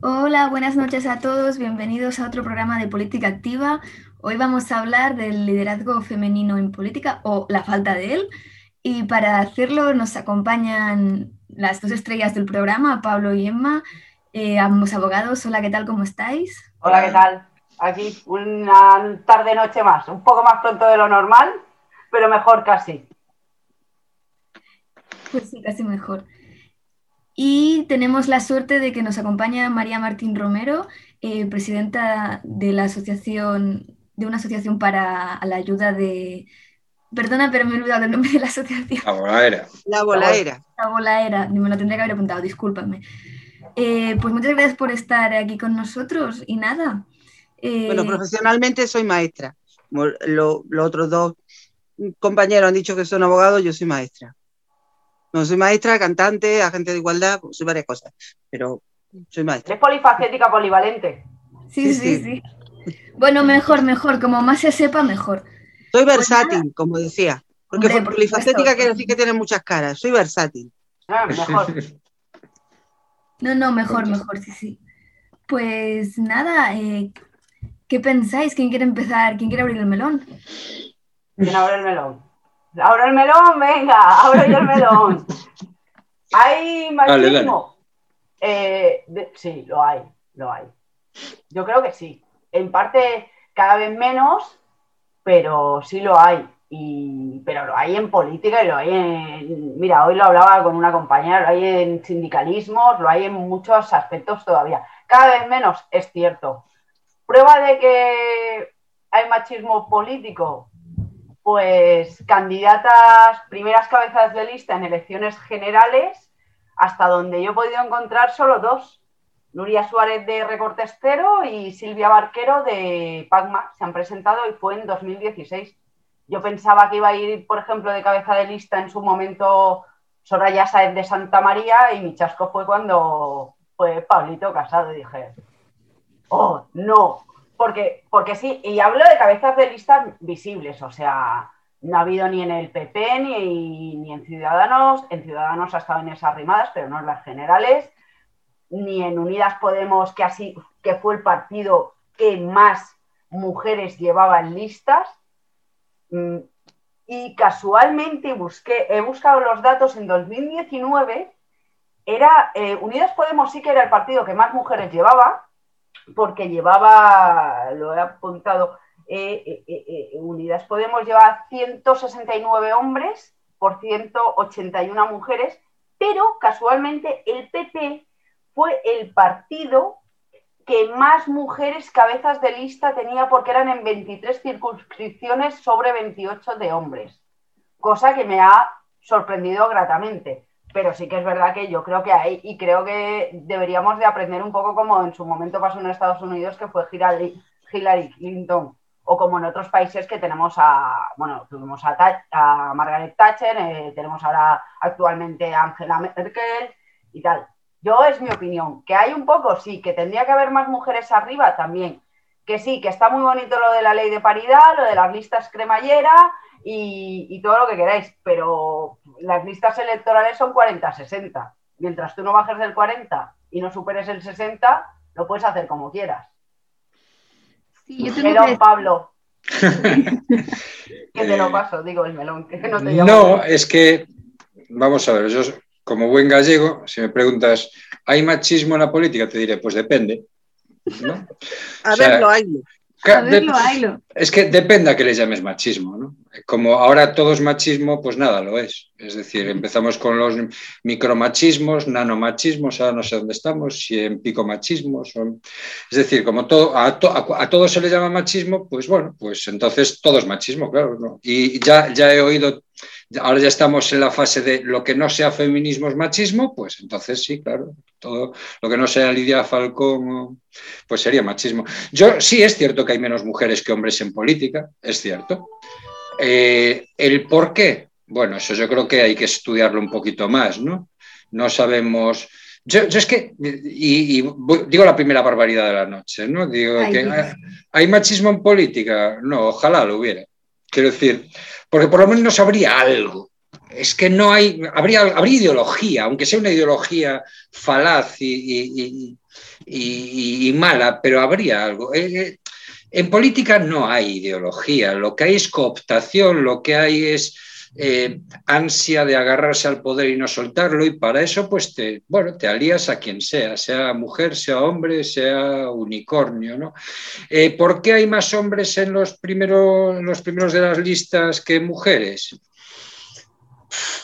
Hola, buenas noches a todos, bienvenidos a otro programa de Política Activa. Hoy vamos a hablar del liderazgo femenino en política o la falta de él. Y para hacerlo nos acompañan las dos estrellas del programa, Pablo y Emma, eh, ambos abogados. Hola, ¿qué tal? ¿Cómo estáis? Hola, ¿qué tal? Aquí una tarde-noche más, un poco más pronto de lo normal, pero mejor casi. Pues sí, casi mejor. Y tenemos la suerte de que nos acompaña María Martín Romero, eh, presidenta de la asociación, de una asociación para la ayuda de. Perdona, pero me he olvidado el nombre de la asociación. La Bolaera. La Bolaera. La Bolaera, me lo tendría que haber apuntado, discúlpame. Eh, pues muchas gracias por estar aquí con nosotros y nada. Eh, bueno, profesionalmente soy maestra. los otros dos compañeros han dicho que son abogados, yo soy maestra. No soy maestra, cantante, agente de igualdad, soy varias cosas, pero soy maestra. Es polifacética, polivalente. Sí, sí, sí, Bueno, mejor, mejor. Como más se sepa, mejor. Soy pues versátil, como decía. Porque polifacética quiere decir que tiene muchas caras. Soy versátil. Ah, mejor. No, no, mejor, mejor, sí, sí. Pues nada, eh, ¿qué pensáis? ¿Quién quiere empezar? ¿Quién quiere abrir el melón? ¿Quién abre el melón? Abro el melón, venga, abro yo el melón. ¿Hay machismo? Eh, sí, lo hay, lo hay. Yo creo que sí. En parte cada vez menos, pero sí lo hay. Y, pero lo hay en política y lo hay en. Mira, hoy lo hablaba con una compañera, lo hay en sindicalismos, lo hay en muchos aspectos todavía. Cada vez menos, es cierto. Prueba de que hay machismo político, pues candidatas, primeras cabezas de lista en elecciones generales, hasta donde yo he podido encontrar solo dos. Nuria Suárez de Recortes Cero y Silvia Barquero de Pagma se han presentado y fue en 2016. Yo pensaba que iba a ir, por ejemplo, de cabeza de lista en su momento Soraya Saez de Santa María y mi chasco fue cuando fue Pablito Casado dije, oh, no, porque, porque sí, y hablo de cabezas de listas visibles, o sea, no ha habido ni en el PP ni, ni en Ciudadanos, en Ciudadanos ha estado en esas rimadas, pero no en las generales, ni en Unidas Podemos, que así, que fue el partido que más mujeres llevaba en listas. Mm, y casualmente busqué, he buscado los datos en 2019, era, eh, Unidas Podemos sí que era el partido que más mujeres llevaba, porque llevaba, lo he apuntado, eh, eh, eh, Unidas Podemos llevar 169 hombres por 181 mujeres, pero casualmente el PP fue el partido que más mujeres cabezas de lista tenía porque eran en 23 circunscripciones sobre 28 de hombres, cosa que me ha sorprendido gratamente pero sí que es verdad que yo creo que hay, y creo que deberíamos de aprender un poco como en su momento pasó en Estados Unidos, que fue Hillary, Clinton, o como en otros países que tenemos a, bueno, tuvimos a, Margaret Thatcher, eh, tenemos ahora actualmente a Angela Merkel y tal. Yo es mi opinión, que hay un poco, sí, que tendría que haber más mujeres arriba también, que sí, que está muy bonito lo de la ley de paridad, lo de las listas cremallera, y, todo lo que queráis, pero las listas electorales son 40-60. Mientras tú no bajes del 40 y no superes el 60, lo puedes hacer como quieras. Sí, yo tengo que... Pablo. que te lo paso, digo el melón. Que no, te no es que, vamos a ver, yo como buen gallego, si me preguntas, ¿hay machismo en la política? Te diré, pues depende. A ver, lo hay. Es que depende a que le llames machismo, ¿no? Como ahora todo es machismo, pues nada, lo es. Es decir, empezamos con los micromachismos, nanomachismos, ahora no sé dónde estamos, si en picomachismos. Es decir, como todo, a, todo se le llama machismo, pues bueno, pues entonces todo es machismo, claro. Y ya, ya he oído ahora ya estamos en la fase de lo que no sea feminismo es machismo, pues entonces sí, claro, todo lo que no sea Lidia Falcón, pues sería machismo. Yo sí es cierto que hay menos mujeres que hombres en política, es cierto. Eh, ¿El por qué? Bueno, eso yo creo que hay que estudiarlo un poquito más, ¿no? No sabemos... Yo, es que, y, digo la primera barbaridad de la noche, ¿no? Digo que hay machismo en política. No, ojalá lo hubiera. Quiero decir, porque por lo menos habría algo, es que no hay, habría, habría ideología, aunque sea una ideología falaz y, mala, pero habría algo. Eh, eh, en política no hay ideología, lo que hay es cooptación, lo que hay es eh, ansia de agarrarse al poder y no soltarlo, y para eso, pues te, bueno, te alías a quien sea, sea mujer, sea hombre, sea unicornio. ¿no? Eh, ¿Por qué hay más hombres en los, primeros, en los primeros de las listas que mujeres?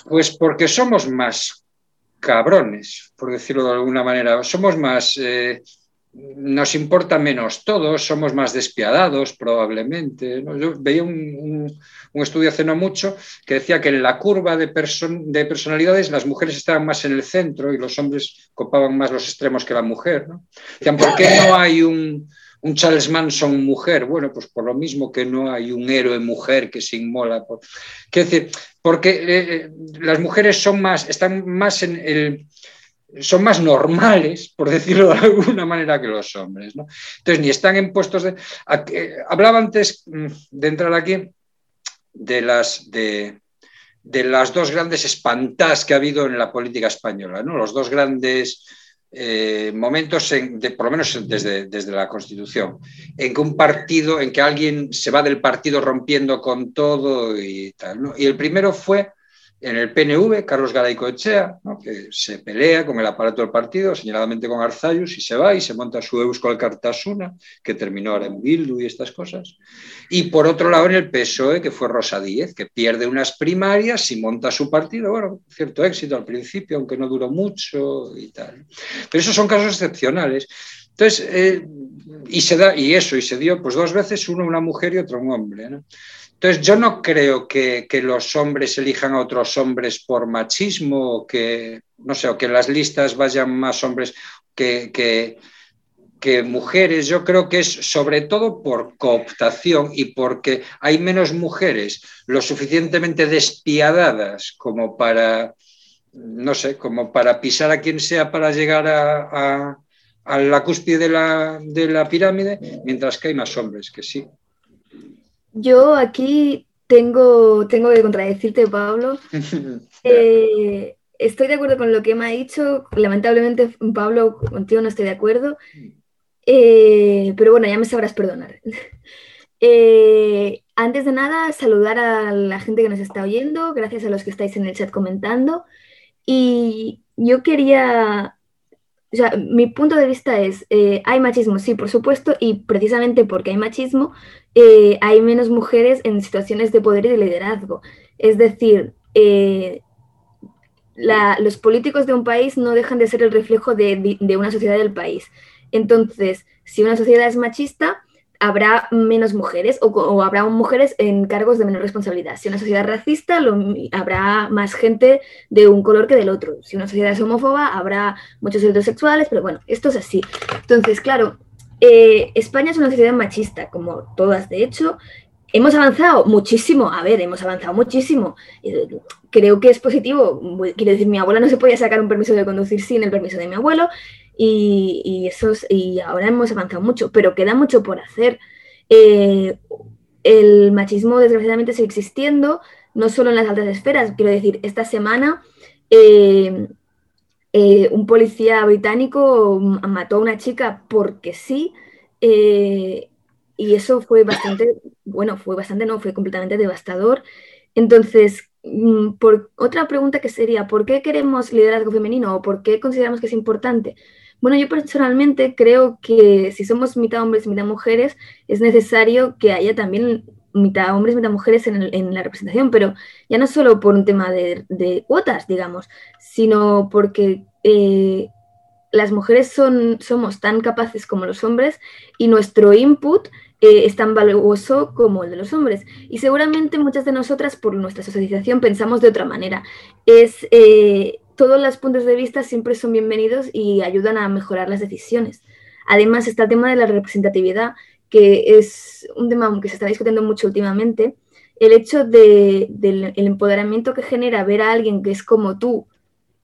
Pues porque somos más cabrones, por decirlo de alguna manera, somos más... Eh, nos importa menos todos, somos más despiadados probablemente. Yo veía un, estudio hace no mucho que decía que en la curva de, de, personalidades las mujeres estaban más en el centro y los hombres copaban más los extremos que la mujer. ¿no? Decían, ¿por qué no hay un, Charles Manson mujer? Bueno, pues por lo mismo que no hay un héroe mujer que se inmola. Por... decir, porque eh, eh, las mujeres son más, están más en el son más normales, por decirlo de alguna manera, que los hombres. ¿no? Entonces, ni están en puestos de... Hablaba antes mm, de entrar aquí de las, de, las dos grandes espantas que ha habido en la política española, ¿no? los dos grandes eh, momentos, de, por lo menos desde, desde, la Constitución, en que un partido, en que alguien se va del partido rompiendo con todo y tal. ¿no? Y el primero fue en el PNV, Carlos Garayco Echea, que se pelea con el aparato del partido, señaladamente con Arzayus, y se va y se monta su Euskal Cartasuna, que terminó ahora en Bildu y estas cosas. Y por otro lado, en el PSOE, que fue Rosa Díez, que pierde unas primarias y monta su partido. Bueno, cierto éxito al principio, aunque no duró mucho y tal. Pero esos son casos excepcionales. Entonces, eh, y se da, y eso, y se dio pues dos veces, uno una mujer y otro un hombre. ¿no? Entonces, yo no creo que, los hombres elijan a otros hombres por machismo, o que, no sé, o que las listas vayan más hombres que, mujeres. Yo creo que es sobre todo por cooptación y porque hay menos mujeres lo suficientemente despiadadas como para, no sé, como para pisar a quien sea para llegar a, la cúspide de la pirámide, mientras que hay más hombres que sí. Yo aquí tengo, tengo que contradecirte, Pablo. Eh, estoy de acuerdo con lo que me ha dicho. Lamentablemente, Pablo, contigo no estoy de acuerdo. Eh, pero bueno, ya me sabrás perdonar. Eh, antes de nada, saludar a la gente que nos está oyendo, gracias a los que estáis en el chat comentando. Y yo quería o sea, mi punto de vista es, eh, hay machismo, sí, por supuesto, y precisamente porque hay machismo, eh, hay menos mujeres en situaciones de poder y de liderazgo. Es decir, eh, los políticos de un país no dejan de ser el reflejo de, de una sociedad del país. Entonces, si una sociedad es machista, habrá menos mujeres o, habrá mujeres en cargos de menor responsabilidad. Si una sociedad racista, habrá más gente de un color que del otro. Si una sociedad es homófoba, habrá muchos heterosexuales, pero bueno, esto es así. Entonces, claro, eh, España es una sociedad machista, como todas, de hecho. Hemos avanzado muchísimo, a ver, hemos avanzado muchísimo. Creo que es positivo. Quiero decir, mi abuela no se podía sacar un permiso de conducir sin el permiso de mi abuelo y, y ahora hemos avanzado mucho, pero queda mucho por hacer. Eh, el machismo desgraciadamente sigue existiendo, no solo en las altas esferas, quiero decir, esta semana eh, eh, un policía británico mató a una chica porque sí, y eso fue bastante, bueno, fue bastante, no, fue completamente devastador. Entonces, mm, por, otra pregunta que sería, ¿por qué queremos liderazgo femenino o por qué consideramos que es importante? Bueno, yo personalmente creo que si somos mitad hombres y mitad mujeres, es necesario que haya también mitad hombres, mitad mujeres en, la representación, pero ya no solo por un tema de, cuotas, digamos, sino porque eh, las mujeres son, somos tan capaces como los hombres y nuestro input eh, es tan valioso como el de los hombres. Y seguramente muchas de nosotras, por nuestra socialización, pensamos de otra manera. Es, eh, todos los puntos de vista siempre son bienvenidos y ayudan a mejorar las decisiones. Además está el tema de la representatividad, que es un tema que se está discutiendo mucho últimamente. El hecho de, del empoderamiento que genera ver a alguien que es como tú,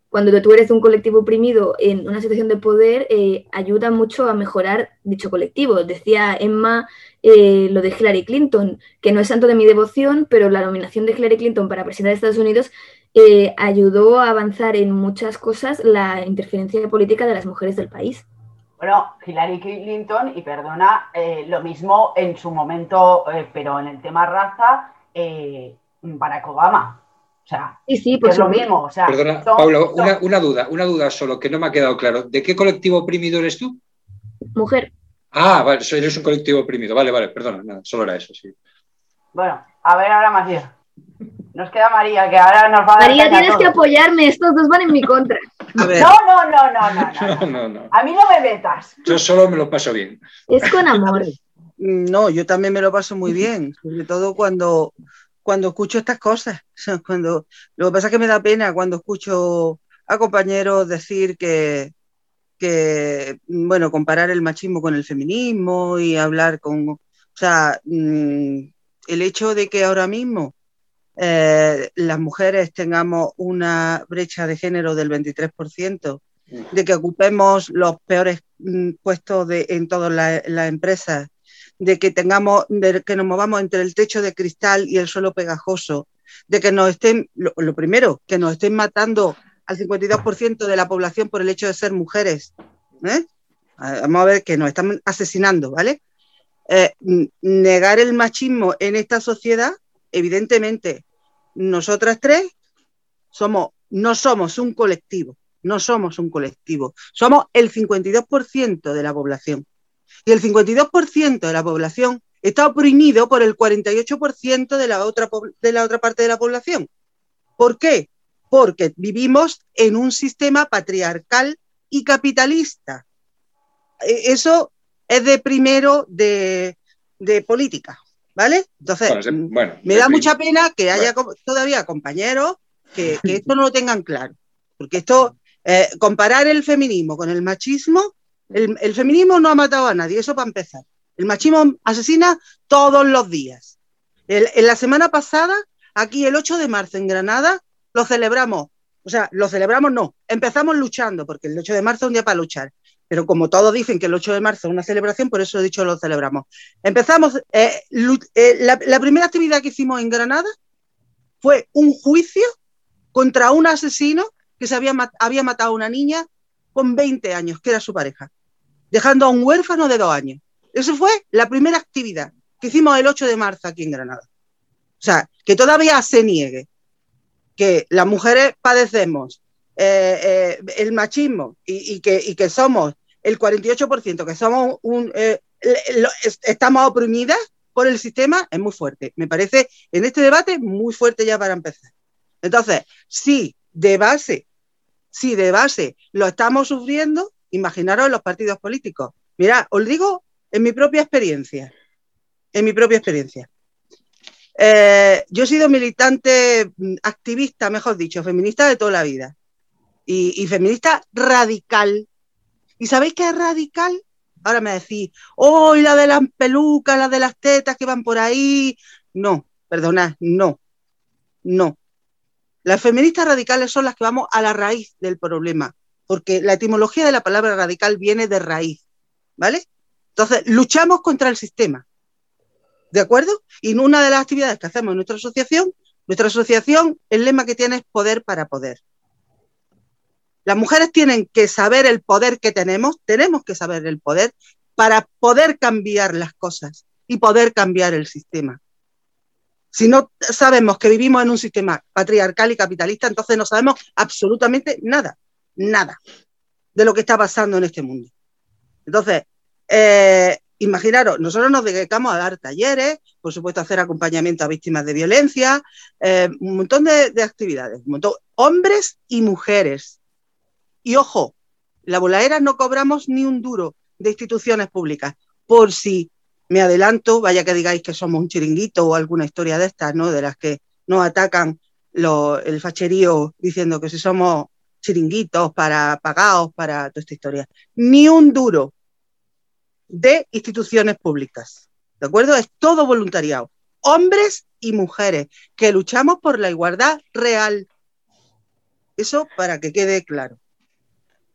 cuando tú eres de un colectivo oprimido en una situación de poder, eh, ayuda mucho a mejorar dicho colectivo. Decía Emma eh, lo de Hillary Clinton, que no es santo de mi devoción, pero la nominación de Hillary Clinton para presidente de Estados Unidos eh, ayudó a avanzar en muchas cosas la interferencia política de las mujeres del país. Bueno, Hillary Clinton, y perdona, eh, lo mismo en su momento, eh, pero en el tema raza, Barack Obama. O sea, sí, pues es lo mismo. O sea, perdona, Pablo, una, duda, una duda solo que no me ha quedado claro. ¿De qué colectivo oprimido eres tú? Mujer. Ah, vale, eres un colectivo oprimido. Vale, vale, perdona, nada, solo era eso, sí. Bueno, a ver ahora más bien. Nos queda María, que ahora nos va a María, tienes que apoyarme, estos dos van en mi contra. No, no, no, no, no, no, A mí no me metas. Yo solo me lo paso bien. Es con amor. No, yo también me lo paso muy bien, sobre todo cuando, cuando escucho estas cosas. Cuando, lo que pasa es que me da pena cuando escucho a compañeros decir que, que, bueno, comparar el machismo con el feminismo y hablar con, o sea, mm, el hecho de que ahora mismo eh, las mujeres tengamos una brecha de género del 23%, de que ocupemos los peores mm, puestos de, en todas las empresas, de que tengamos, que nos movamos entre el techo de cristal y el suelo pegajoso, de que nos estén, lo, primero, que nos estén matando al 52% de la población por el hecho de ser mujeres. ¿eh? Vamos a ver que nos están asesinando, ¿vale? Eh, negar el machismo en esta sociedad, evidentemente, nosotras tres somos, no somos un colectivo, no somos un colectivo, somos el 52% de la población. Y el 52% de la población está oprimido por el 48% de la, otra, de la otra parte de la población. ¿Por qué? Porque vivimos en un sistema patriarcal y capitalista. E, eso es de primero de, de política. ¿Vale? Entonces, mm, me da mucha pena que haya todavía compañeros que, esto no lo tengan claro. Porque esto, eh, comparar el feminismo con el machismo, el, feminismo no ha matado a nadie, eso para empezar. El machismo asesina todos los días. en la semana pasada, aquí el 8 de marzo en Granada, lo celebramos. O sea, lo celebramos no, empezamos luchando, porque el 8 de marzo es un día para luchar pero como todos dicen que el 8 de marzo es una celebración, por eso he dicho lo celebramos. Empezamos, eh, eh, la, primera actividad que hicimos en Granada fue un juicio contra un asesino que se había, había matado a una niña con 20 años, que era su pareja, dejando a un huérfano de dos años. Esa fue la primera actividad que hicimos el 8 de marzo aquí en Granada. O sea, que todavía se niegue que las mujeres padecemos eh, el machismo y, que, y, que, somos el 48% que somos un, eh, estamos oprimidas por el sistema es muy fuerte. Me parece en este debate muy fuerte ya para empezar. Entonces, si de base, si de base lo estamos sufriendo, imaginaros los partidos políticos. Mirad, os digo en mi propia experiencia, en mi propia experiencia. Eh, yo he sido militante, mm, activista, mejor dicho, feminista de toda la vida. y feminista radical, ¿Y sabéis qué es radical? Ahora me decís, oh, la de las pelucas, la de las tetas que van por ahí. No, perdonad, no, no. Las feministas radicales son las que vamos a la raíz del problema, porque la etimología de la palabra radical viene de raíz, ¿vale? Entonces, luchamos contra el sistema, ¿de acuerdo? Y una de las actividades que hacemos en nuestra asociación, nuestra asociación, el lema que tiene es poder para poder. Las mujeres tienen que saber el poder que tenemos, tenemos que saber el poder para poder cambiar las cosas y poder cambiar el sistema. Si no sabemos que vivimos en un sistema patriarcal y capitalista, entonces no sabemos absolutamente nada, nada de lo que está pasando en este mundo. Entonces, eh, imaginaros, nosotros nos dedicamos a dar talleres, por supuesto, a hacer acompañamiento a víctimas de violencia, eh, un montón de, actividades, un montón, hombres y mujeres. Y ojo, la voladera no cobramos ni un duro de instituciones públicas, por si me adelanto, vaya que digáis que somos un chiringuito o alguna historia de estas, ¿no? De las que nos atacan el facherío diciendo que si somos chiringuitos para pagados para toda esta historia. Ni un duro de instituciones públicas. ¿De acuerdo? Es todo voluntariado. Hombres y mujeres que luchamos por la igualdad real. Eso para que quede claro.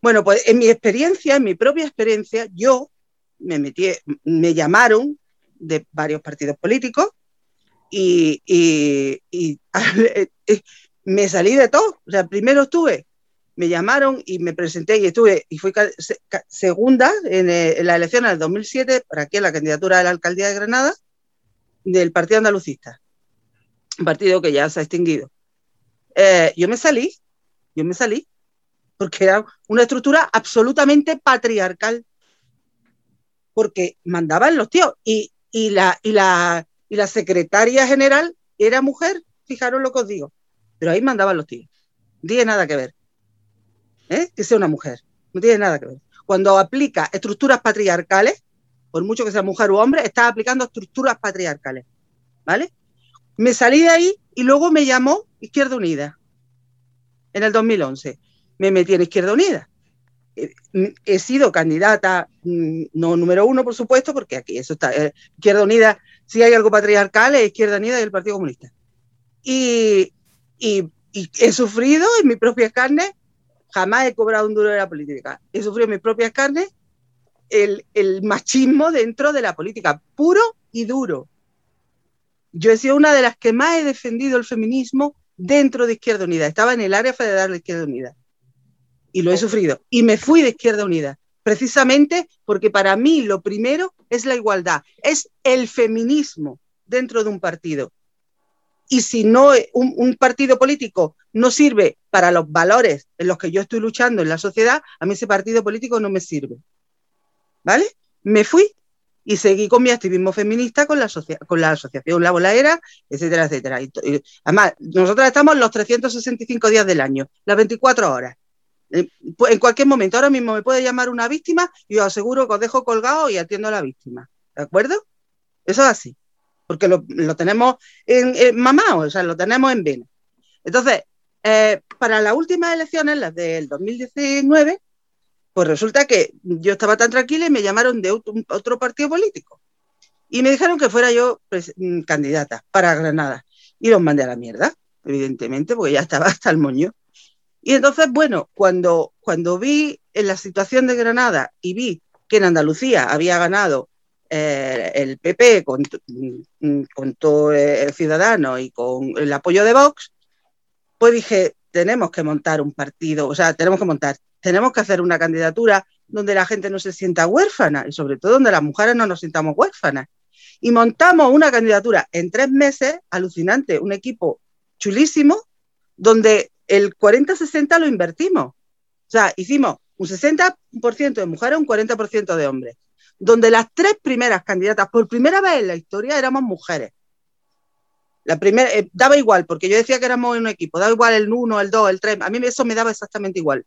Bueno, pues en mi experiencia, en mi propia experiencia, yo me metí, me llamaron de varios partidos políticos y, me salí de todo. O sea, primero estuve, me llamaron y me presenté y estuve, y fui segunda en, eh, en la elección del 2007 para aquí la candidatura de la alcaldía de Granada del Partido Andalucista, un partido que ya se ha extinguido. Eh, yo me salí, yo me salí, porque era una estructura absolutamente patriarcal, porque mandaban los tíos y, la, secretaria general era mujer, fijaros lo que os digo, pero ahí mandaban los tíos. No tiene nada que ver. ¿eh? Que sea una mujer, no tiene nada que ver. Cuando aplica estructuras patriarcales, por mucho que sea mujer u hombre, está aplicando estructuras patriarcales. ¿Vale? Me salí de ahí y luego me llamó Izquierda Unida en el 2011. Me metí en Izquierda Unida. Eh, he sido candidata, mm, no número uno, por supuesto, porque aquí eso está. Eh, Izquierda Unida, si hay algo patriarcal, es Izquierda Unida y el Partido Comunista. Y, he sufrido en mi propia carne, jamás he cobrado un duro de la política. He sufrido en mis propias carnes el, el machismo dentro de la política, puro y duro. Yo he sido una de las que más he defendido el feminismo dentro de Izquierda Unida. Estaba en el área federal de Izquierda Unida. Y lo he sufrido. Y me fui de Izquierda Unida. Precisamente porque para mí lo primero es la igualdad, es el feminismo dentro de un partido. Y si no, un, un, partido político no sirve para los valores en los que yo estoy luchando en la sociedad, a mí ese partido político no me sirve. ¿vale? Me fui y seguí con mi activismo feminista con la, con la asociación La Bolaera, etcétera, etcétera. además, nosotros estamos los 365 días del año, las 24 horas. Eh, en cualquier momento, ahora mismo me puede llamar una víctima y os aseguro que os dejo colgado y atiendo a la víctima. ¿De acuerdo? Eso es así. Porque lo, tenemos en, mamá, o sea, lo tenemos en vena. Entonces, eh, para las últimas elecciones, las del 2019, pues resulta que yo estaba tan tranquila y me llamaron de otro, partido político. Y me dijeron que fuera yo pues, mm, candidata para Granada. Y los mandé a la mierda, evidentemente, porque ya estaba hasta el moño. Y entonces, bueno, cuando, cuando vi en la situación de Granada y vi que en Andalucía había ganado eh, el PP con, mm, con todo el ciudadano y con el apoyo de Vox, pues dije, tenemos que montar un partido, o sea, tenemos que montar, tenemos que hacer una candidatura donde la gente no se sienta huérfana y sobre todo donde las mujeres no nos sintamos huérfanas. Y montamos una candidatura en tres meses, alucinante, un equipo chulísimo, donde el 40-60 lo invertimos. O sea, hicimos un 60% de mujeres, un 40% de hombres, donde las tres primeras candidatas, por primera vez en la historia, éramos mujeres. La primera, eh, daba igual, porque yo decía que éramos un equipo, daba igual el 1, el 2, el 3, a mí eso me daba exactamente igual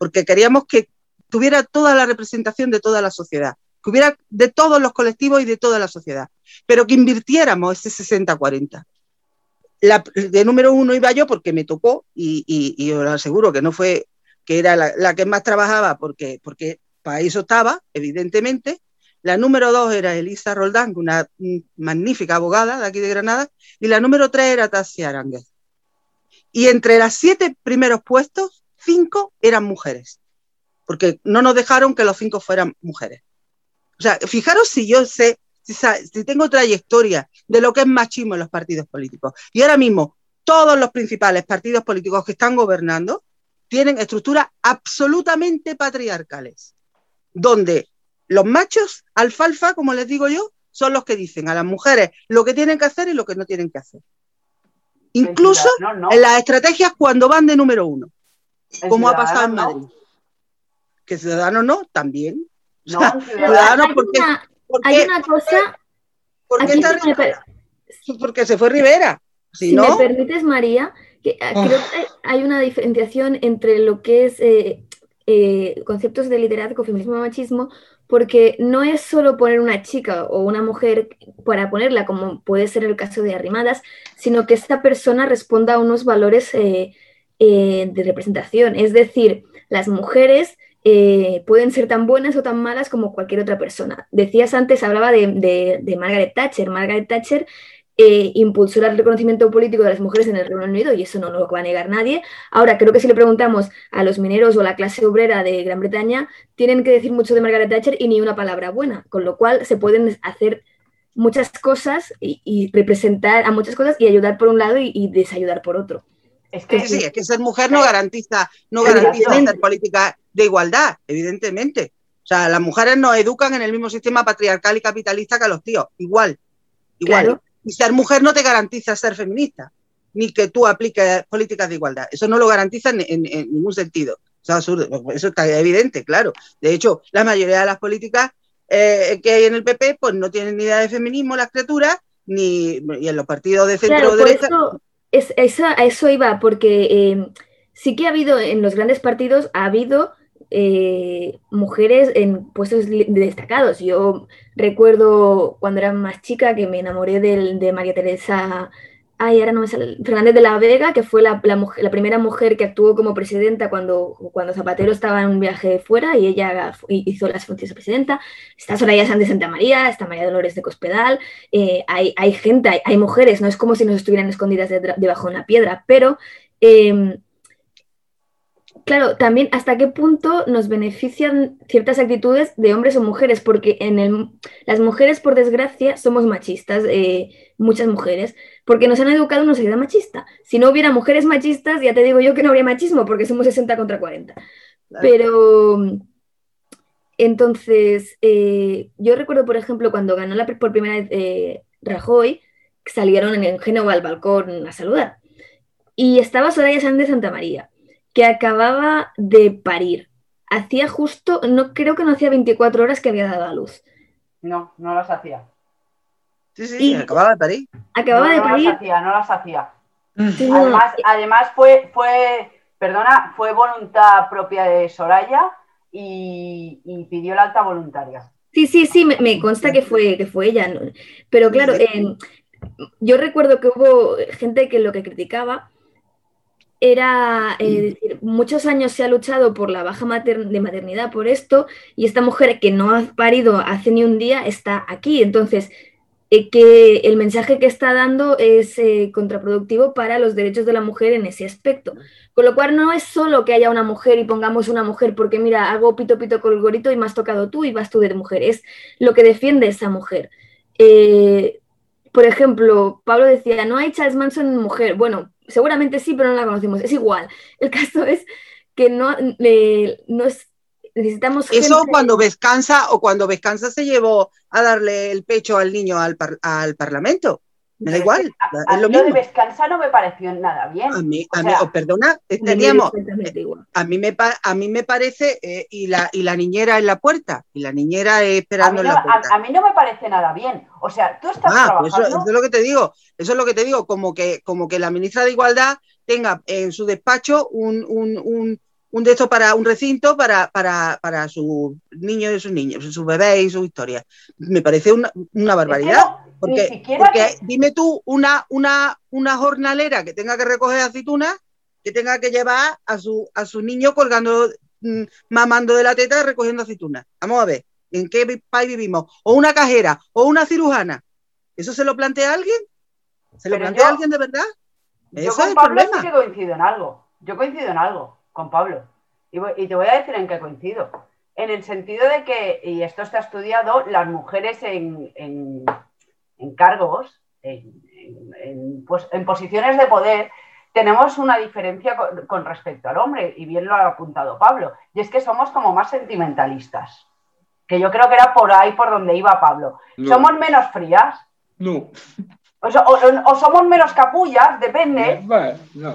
porque queríamos que tuviera toda la representación de toda la sociedad, que hubiera de todos los colectivos y de toda la sociedad, pero que invirtiéramos ese 60-40. De número uno iba yo porque me tocó y, os aseguro que no fue que era la, que más trabajaba porque, porque para eso estaba, evidentemente. La número dos era Elisa Roldán, una magnífica abogada de aquí de Granada, y la número tres era Tassia Aránguez. Y entre las siete primeros puestos cinco eran mujeres, porque no nos dejaron que los cinco fueran mujeres. O sea, fijaros si yo sé, si, tengo trayectoria de lo que es machismo en los partidos políticos. Y ahora mismo, todos los principales partidos políticos que están gobernando tienen estructuras absolutamente patriarcales, donde los machos alfalfa, como les digo yo, son los que dicen a las mujeres lo que tienen que hacer y lo que no tienen que hacer. Incluso en las estrategias cuando van de número uno como ha pasado en Madrid. Que Ciudadanos no, también. No, Ciudadanos porque, hay una cosa. porque se fue Rivera. Si, me permites, María, que, ah, creo que hay una diferenciación entre lo que es eh, eh, conceptos de liderazgo, feminismo y machismo, porque no es solo poner una chica o una mujer para ponerla, como puede ser el caso de Arrimadas, sino que esta persona responda a unos valores eh, eh, de representación. Es decir, las mujeres eh, pueden ser tan buenas o tan malas como cualquier otra persona. Decías antes, hablaba de, Margaret Thatcher. Margaret Thatcher eh, impulsó el reconocimiento político de las mujeres en el Reino Unido y eso no lo va a negar nadie. Ahora, creo que si le preguntamos a los mineros o a la clase obrera de Gran Bretaña, tienen que decir mucho de Margaret Thatcher y ni una palabra buena, con lo cual se pueden hacer muchas cosas y, representar a muchas cosas y ayudar por un lado y desayudar por otro. Es que, sí, es que ser mujer no garantiza, no garantiza hacer política de igualdad, evidentemente. O sea, las mujeres nos educan en el mismo sistema patriarcal y capitalista que a los tíos, igual, igual. Y ser mujer no te garantiza ser feminista, ni que tú apliques políticas de igualdad. Eso no lo garantiza en, ningún sentido. Eso está evidente, claro. De hecho, la mayoría de las políticas eh, que hay en el PP, pues no tienen ni idea de feminismo las criaturas, ni y en los partidos de centro derecha. Es, esa, a eso iba, porque eh, sí que ha habido en los grandes partidos, ha habido eh, mujeres en puestos destacados. Yo recuerdo cuando era más chica que me enamoré de, María Teresa Ay, ahora no me sale. Fernández de la Vega, que fue la, la, primera mujer que actuó como presidenta cuando, cuando Zapatero estaba en un viaje fuera y ella hizo las funciones de presidenta. Está Soraya Sánchez de Santa María, está María Dolores de Cospedal. Eh, hay, hay, gente, hay, mujeres, no es como si nos estuvieran escondidas debajo de una piedra, pero em, Claro, también hasta qué punto nos benefician ciertas actitudes de hombres o mujeres, porque en el, las mujeres, por desgracia, somos machistas, eh, muchas mujeres, porque nos han educado en una sociedad machista. Si no hubiera mujeres machistas, ya te digo yo que no habría machismo, porque somos 60 contra 40. Pero entonces, eh, yo recuerdo, por ejemplo, cuando ganó la, por primera vez eh, Rajoy, salieron en el Génova al balcón a saludar. Y estaba Soraya Sánchez de Santa María que acababa de parir. Hacía justo, no creo que no hacía 24 horas que había dado a luz. No, no las hacía. Sí, sí, acababa de parir. Acababa no, de parir. No las hacía, no las hacía. además, además fue, fue, perdona, fue voluntad propia de Soraya y, pidió la alta voluntaria. Sí, sí, sí, me, consta que fue, que fue ella. Pero claro, yo recuerdo que hubo gente que lo que criticaba era, eh, decir, muchos años se ha luchado por la baja de maternidad por esto, y esta mujer que no ha parido hace ni un día está aquí. Entonces, eh, que el mensaje que está dando es eh, contraproductivo para los derechos de la mujer en ese aspecto. Con lo cual, no es solo que haya una mujer y pongamos una mujer, porque mira, hago pito pito con el gorito y me has tocado tú y vas tú de mujer, es lo que defiende esa mujer. por ejemplo, Pablo decía, no hay Charles Manson mujer. Bueno, seguramente sí, pero no la conocemos. Es igual. El caso es que no, no es, necesitamos... Eso cuando Vescansa o cuando Vescansa se llevó a darle el pecho al niño al, al Parlamento. Me da igual. A, lo, de Vescansa no me pareció nada bien. A mí, a mí oh, perdona, teníamos. A mí me, a mí me parece, eh, y, la, y la niñera en la puerta, y la niñera esperando en la puerta. A, mí no me parece nada bien. O sea, tú estás ah, pues trabajando. eso, es lo que te digo. Eso es lo que te digo. Como que, como que la ministra de Igualdad tenga en su despacho un, un, un un de estos para un recinto para, para, para sus niños y sus niños, sus bebés y su historia. Me parece una, una barbaridad. porque, porque dime tú, una, una, una jornalera que tenga que recoger aceitunas, que tenga que llevar a su, a su niño colgando, mm, mamando de la teta recogiendo aceitunas. Vamos a ver, ¿en qué país vivimos? O una cajera, o una cirujana. ¿Eso se lo plantea alguien? ¿Se lo plantea alguien de verdad? Yo con Pablo sí que coincido en algo. Yo coincido en algo con Pablo. Y, te voy a decir en qué coincido. En el sentido de que, y esto está estudiado, las mujeres en, cargos, pues, en, posiciones de poder, tenemos una diferencia con, respecto al hombre, y bien lo ha apuntado Pablo, y es que somos como más sentimentalistas, que yo creo que era por ahí por donde iba Pablo. ¿Somos menos frías? No. O, somos menos capullas, depende.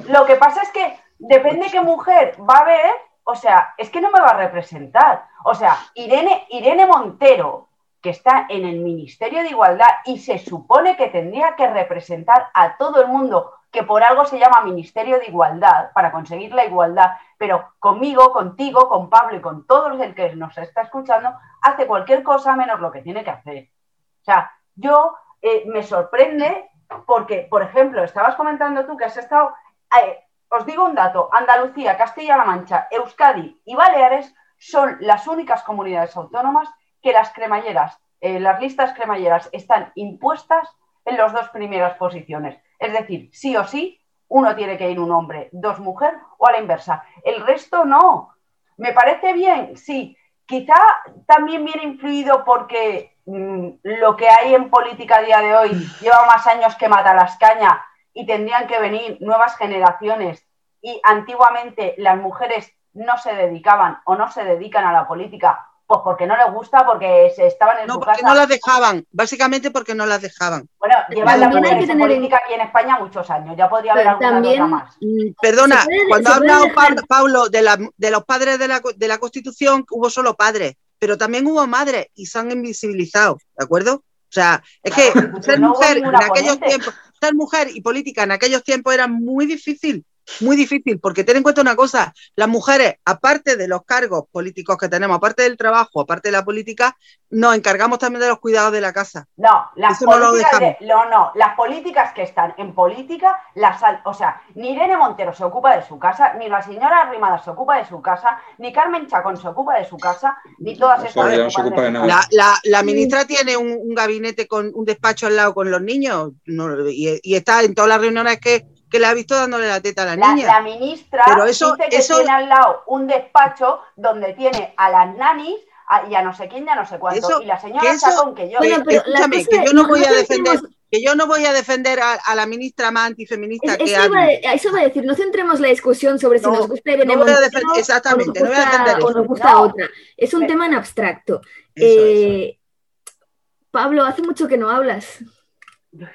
Lo que pasa es que depende qué mujer va a ver, o sea, es que no me va a representar. O sea, Irene, Irene Montero, que está en el Ministerio de Igualdad y se supone que tendría que representar a todo el mundo, que por algo se llama Ministerio de Igualdad, para conseguir la igualdad, pero conmigo, contigo, con Pablo y con todos los que nos está escuchando, hace cualquier cosa menos lo que tiene que hacer. O sea, yo eh, me sorprende porque, por ejemplo, estabas comentando tú que has estado eh, os digo un dato, Andalucía, Castilla-La Mancha, Euskadi y Baleares son las únicas comunidades autónomas que las cremalleras, eh, las listas cremalleras están impuestas en las dos primeras posiciones. Es decir, sí o sí, uno tiene que ir un hombre, dos mujeres o a la inversa. El resto no. ¿Me parece bien? Sí. Quizá también viene influido porque mm, lo que hay en política a día de hoy lleva más años que mata las cañas y tendrían que venir nuevas generaciones y antiguamente las mujeres no se dedicaban o no se dedican a la política pues porque no les gusta, porque se estaban en no, su porque casa. no las dejaban, básicamente porque no las dejaban. Bueno, llevan la que tener en- política aquí en España muchos años, ya podría haber alguna también- otra más. Mm, Perdona, puede- cuando ha hablado dejar- Pa- Pablo de, la- de los padres de la, de la Constitución, hubo solo padres, pero también hubo madres y se han invisibilizado, ¿de acuerdo? O sea, es que Claro, porque ser no mujer en aquellos tiempos, ser mujer y política en aquellos tiempos era muy difícil, muy difícil, porque ten en cuenta una cosa, las mujeres, aparte de los cargos políticos que tenemos, aparte del trabajo, aparte de la política, nos encargamos también de los cuidados de la casa. No, las Eso políticas de- no, no, las políticas que están en política, las, o sea, ni Irene Montero se ocupa de su casa, ni la señora Arrimada se ocupa de su casa, ni Carmen Chacón se ocupa de su casa, ni todas estas no se ocupan ocupa de su nada. casa. La, la- la ministra tiene un, un gabinete con un despacho al lado con los niños no, y, y está en todas las reuniones que, que le ha visto dándole la teta a la La, niña. la ministra Pero eso- dice que eso- tiene al lado un despacho donde tiene a las nanis a- y a no sé quién, ya no sé cuánto. Eso- y la señora que eso- Chacón, que yo... Bueno, pero la Escúchame, cosa que yo no no- voy no a defender, centremos- que yo no voy a defender a, a la ministra más antifeminista Es- que eso, a, hable. eso iba a decir, no centremos la discusión sobre si No, nos gusta Irene no voy a Montero defender- exactamente, o no nos voy a gusta, defender o eso. nos gusta No. otra. Es un Pero- tema en abstracto. Eh, Pablo, hace mucho que no hablas.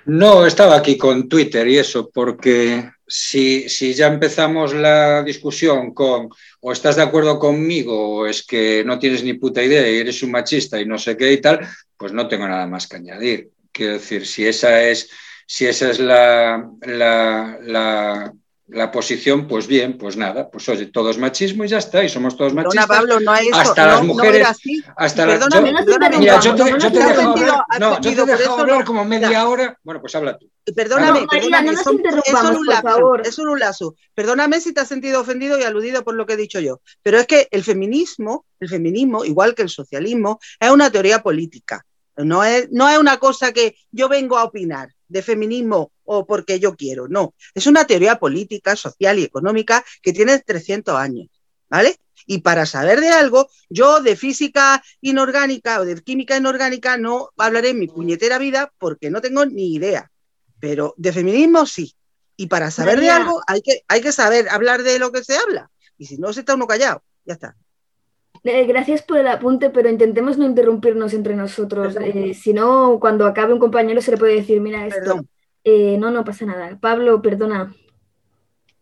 No, estaba aquí con Twitter y eso, porque si, si ya empezamos la discusión con o estás de acuerdo conmigo o es que no tienes ni puta idea y eres un machista y no sé qué y tal, pues no tengo nada más que añadir. Quiero decir, si esa es, si esa es la, la, la- la posición, pues bien, pues nada, pues oye, todo es machismo y ya está, y somos todos Perdona, machistas. Pablo, no eso. hasta no, las mujeres-. Hasta la- Perdóname, yo- no perdóname, Mira, yo te, yo te hablar, no, yo te hablar como media hora. Bueno, pues habla tú. Perdóname, María, son- es solo un lapso, es solo un. Perdóname si te has sentido ofendido y aludido por lo que he dicho yo, pero es que el feminismo, el feminismo, igual que el socialismo, es una teoría política. No es, no es una cosa que yo vengo a opinar de feminismo o porque yo quiero, no. Es una teoría política, social y económica que tiene 300 años, ¿vale? Y para saber de algo, yo de física inorgánica o de química inorgánica no hablaré en mi puñetera vida porque no tengo ni idea. Pero de feminismo sí. Y para saber María. de algo hay que, hay que saber hablar de lo que se habla. Y si no, se está uno callado. Ya está. Eh, gracias por el apunte, pero intentemos no interrumpirnos entre nosotros. Eh, si no, cuando acabe un compañero se le puede decir, mira esto. Perdón. Eh, no, no pasa nada. Pablo, perdona.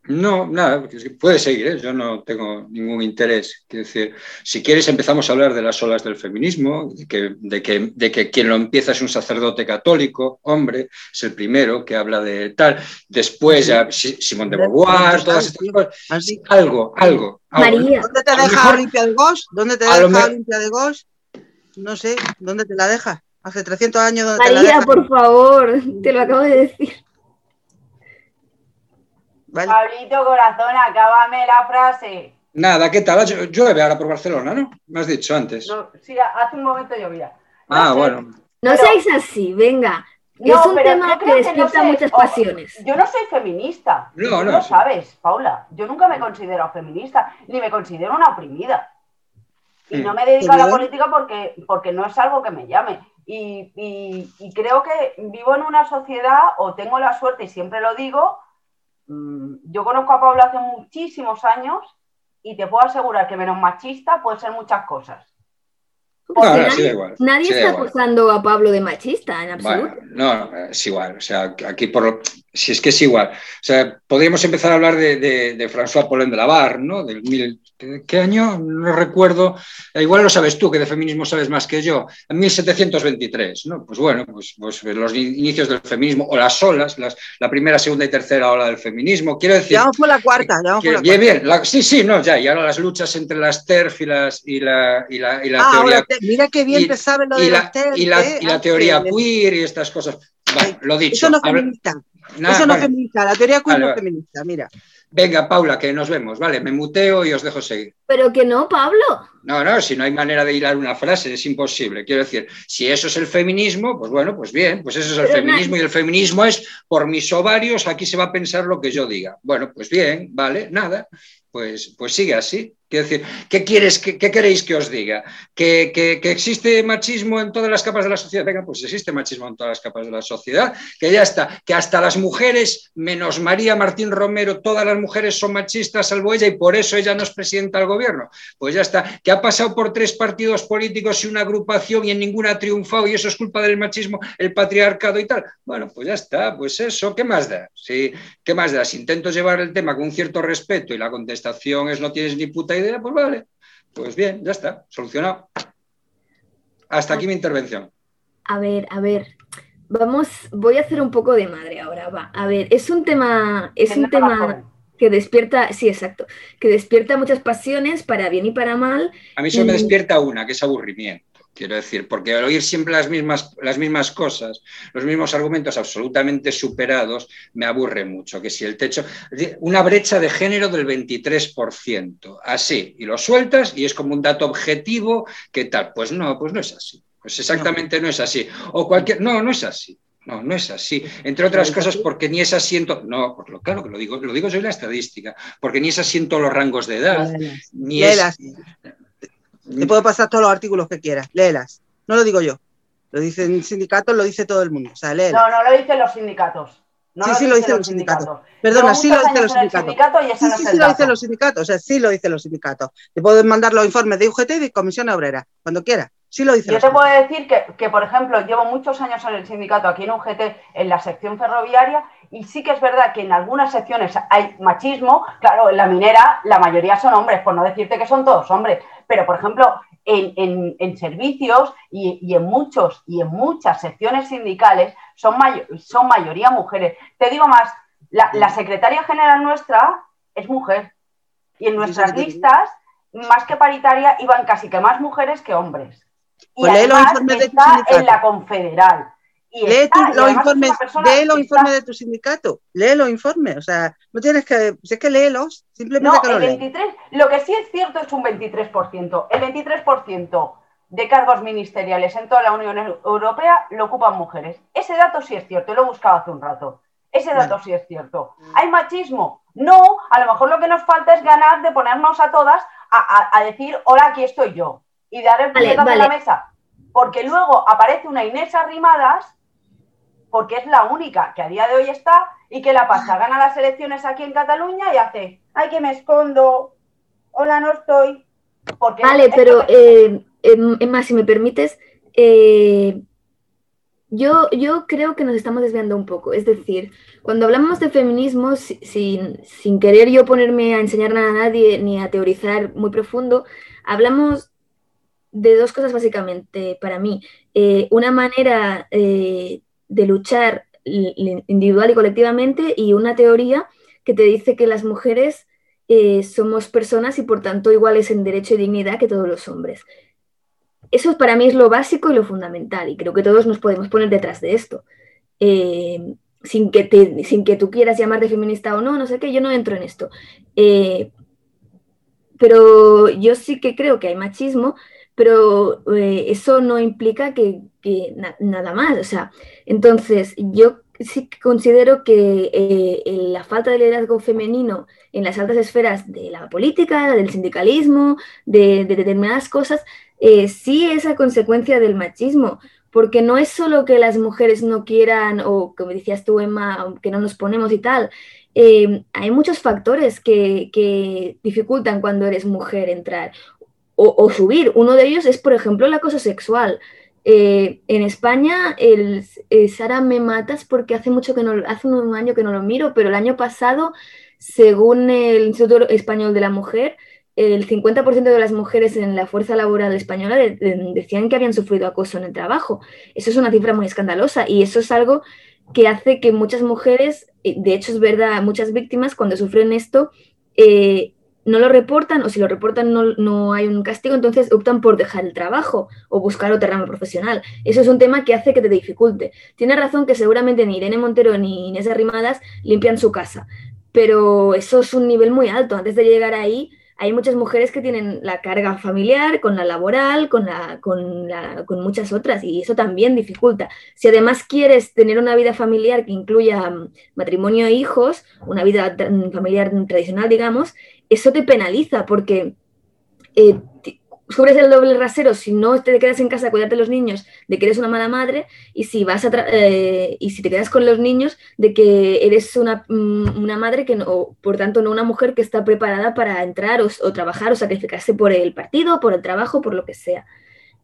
No, nada, es que puede seguir, ¿eh? yo no tengo ningún interés. Quiero decir, si quieres empezamos a hablar de las olas del feminismo, de que, de que, de que quien lo empieza es un sacerdote católico, hombre, es el primero que habla de tal. Después ya Si- Simón de Beauvoir, todas estas cosas. Así. Algo, algo. algo. María, ¿Dónde te deja Olimpia de Gos? ¿Dónde te deja Olimpia de Gos? No sé, ¿dónde te la deja? Hace 300 años, ¿dónde te la María, por favor, te lo acabo de decir. Vale. Pablito Corazón, acábame la frase. Nada, ¿qué tal? Llu- Llueve ahora por Barcelona, ¿no? Me has dicho antes. No, sí, hace un momento llovía. No ah, sé. bueno. No Pero- seáis así, venga. No, es un tema que despierta no sé. muchas pasiones. Yo no soy feminista. No, Tú no, lo sí. sabes, Paula. Yo nunca me he considerado feminista, ni me considero una oprimida. Y no me dedico a la política porque, porque no es algo que me llame. Y, y- y creo que vivo en una sociedad, o tengo la suerte, y siempre lo digo, mm, yo conozco a Paula hace muchísimos años y te puedo asegurar que menos machista puede ser muchas cosas. Porque No, no, nadie sí da igual. nadie sí da está igual. acusando a Pablo de machista, en absoluto. Bueno, no, es igual. O sea, aquí por lo- si es que es igual. O sea, podríamos empezar a hablar de, de, de François Paulin de Lavar, ¿no? Del mil, ¿qué, año? No recuerdo. Eh, Igual lo sabes tú, que de feminismo sabes más que yo. En 1723, ¿no? Pues bueno, pues, pues los inicios del feminismo, o las olas, las, la primera, segunda y tercera ola del feminismo. Quiero decir. Ya vamos por la cuarta, ya por la bien, cuarta. bien. la- sí, sí, no, ya. Y ahora las luchas entre las TERF y, las, y, la, y, la, y la Ah, teoría te- mira qué bien y- te sabe lo de la, las TERF, y la- ¿eh? Ah, teoría que- queer y estas cosas. Bueno, lo dicho. Eso no es feminista. Nada, Eso no es feminista. La teoría queer Vale, no es vale. feminista. Mira. Venga, Paula, que nos vemos. Vale, me muteo y os dejo seguir. Pero que no, Pablo. No, no, si no hay manera de hilar una frase, es imposible. Quiero decir, si eso es el feminismo, pues bueno, pues bien, pues eso es el Pero feminismo y el feminismo es por mis ovarios, aquí se va a pensar lo que yo diga. Bueno, pues bien, vale, nada, pues, pues sigue así. Quiero decir, ¿qué, quieres, qué, queréis que os diga? ¿Que, existe machismo en todas las capas de la sociedad? Venga, pues existe machismo en todas las capas de la sociedad, que ya está, que hasta las mujeres, menos María Martín Romero, todas las mujeres son machistas, salvo ella, y por eso ella no es presidenta del gobierno. Pues ya está, que ha pasado por tres partidos políticos y una agrupación y en ninguna ha triunfado, y eso es culpa del machismo, el patriarcado y tal. Bueno, pues ya está, pues eso, ¿qué más da? ¿Sí? ¿Qué más da? Si intento llevar el tema con un cierto respeto y la contestación es no tienes ni puta idea, pues vale, pues bien, ya está, solucionado. Hasta aquí mi intervención. A ver, a ver, vamos, voy a hacer un poco de madre ahora, va. A ver, es un tema, es un tema que despierta, sí, exacto, que despierta muchas pasiones para bien y para mal. A mí solo me despierta una, que es aburrimiento. Quiero decir, porque al oír siempre las mismas, las mismas cosas, los mismos argumentos absolutamente superados, me aburre mucho. Que si el techo, una brecha de género del 23%, así, y lo sueltas y es como un dato objetivo, ¿qué tal? Pues no, pues no es así. Pues exactamente no, es así. O cualquier, no, no es así. No, no es así. Entre otras cosas, porque ni es asiento, no, por lo claro que lo digo, lo digo soy la estadística, porque ni es asiento los rangos de edad, ni es, te puedo pasar todos los artículos que quieras, léelas. No lo digo yo. Lo dicen sindicatos, lo dice todo el mundo. O sea, léelas. No, no lo dicen los sindicatos. No sí, sí, lo dicen los sindicatos. Perdona, sí lo dicen los sindicatos. sí, sí, sí, lo dicen los sindicatos. O sea, sí lo dicen los sindicatos. Te puedo mandar los informes de UGT y de Comisión Obrera, cuando quieras. Sí lo dicen Yo te puedo decir que, que, por ejemplo, llevo muchos años en el sindicato aquí en UGT, en la sección ferroviaria, y sí que es verdad que en algunas secciones hay machismo. Claro, en la minera la mayoría son hombres, por no decirte que son todos hombres. Pero, por ejemplo, en, servicios y, en muchos y en muchas secciones sindicales son, son mayoría mujeres. Te digo más, la, secretaria general nuestra es mujer y en nuestras listas, más que paritaria, iban casi que más mujeres que hombres. Y pues además está en la confederal. Lee los informes, lee los informes de tu sindicato, lee los informes, o sea, no tienes que, si es que léelos, simplemente no, que el 23, lo que sí es cierto es un 23%, el 23% de cargos ministeriales en toda la Unión Europea lo ocupan mujeres. Ese dato sí es cierto, lo he buscado hace un rato. Ese dato sí es cierto. ¿Hay machismo? No, a lo mejor lo que nos falta es ganar de ponernos a todas a, decir, hola, aquí estoy yo, y dar el puñetazo vale, la mesa. Porque luego aparece una Inés Arrimadas porque es la única que a día de hoy está y que la pasa, gana las elecciones aquí en Cataluña y hace, ay, que me escondo, hola, no estoy. Porque vale, pero eh, em, Emma, si me permites, eh, yo, yo creo que nos estamos desviando un poco. Es decir, cuando hablamos de feminismo, sin, sin querer yo ponerme a enseñar nada a nadie ni a teorizar muy profundo, hablamos de dos cosas básicamente para mí. Eh, una manera de luchar individual y colectivamente y una teoría que te dice que las mujeres eh, somos personas y por tanto iguales en derecho y dignidad que todos los hombres. Eso para mí es lo básico y lo fundamental y creo que todos nos podemos poner detrás de esto. Eh, sin, que sin que tú quieras llamarte feminista o no, no sé qué, yo no entro en esto. Eh, pero yo sí que creo que hay machismo, pero eso no implica que, nada más. O sea, entonces yo sí considero que eh, la falta de liderazgo femenino en las altas esferas de la política, del sindicalismo, de, determinadas cosas, eh, sí es a consecuencia del machismo, porque no es solo que las mujeres no quieran, o como decías tú, Emma, que no nos ponemos y tal, eh, hay muchos factores que, que, dificultan cuando eres mujer entrar o, o, subir. Uno de ellos es, por ejemplo, el acoso sexual. Eh, en España, eh, Sara me matas porque hace mucho que no, hace un año que no lo miro, pero el año pasado, según el Instituto Español de la Mujer, el 50% de las mujeres en la fuerza laboral española decían que habían sufrido acoso en el trabajo. Eso es una cifra muy escandalosa y eso es algo que hace que muchas mujeres, de hecho es verdad, muchas víctimas cuando sufren esto, eh, no lo reportan o si lo reportan no, hay un castigo, entonces optan por dejar el trabajo o buscar otra rama profesional. Eso es un tema que hace que te dificulte. Tiene razón que seguramente ni Irene Montero ni Inés Arrimadas limpian su casa, pero eso es un nivel muy alto. Antes de llegar ahí, hay muchas mujeres que tienen la carga familiar, con la laboral, con, la, con, la, con muchas otras, y eso también dificulta. Si además quieres tener una vida familiar que incluya mm, matrimonio e hijos, una vida familiar tradicional, digamos, eso te penaliza porque eh, cubres el doble rasero si no te quedas en casa a cuidarte de los niños, de que eres una mala madre, y si vas a eh, y si te quedas con los niños, de que eres una, mm, una madre que no, por tanto, no una mujer que está preparada para entrar o, trabajar o sacrificarse por el partido, por el trabajo, por lo que sea.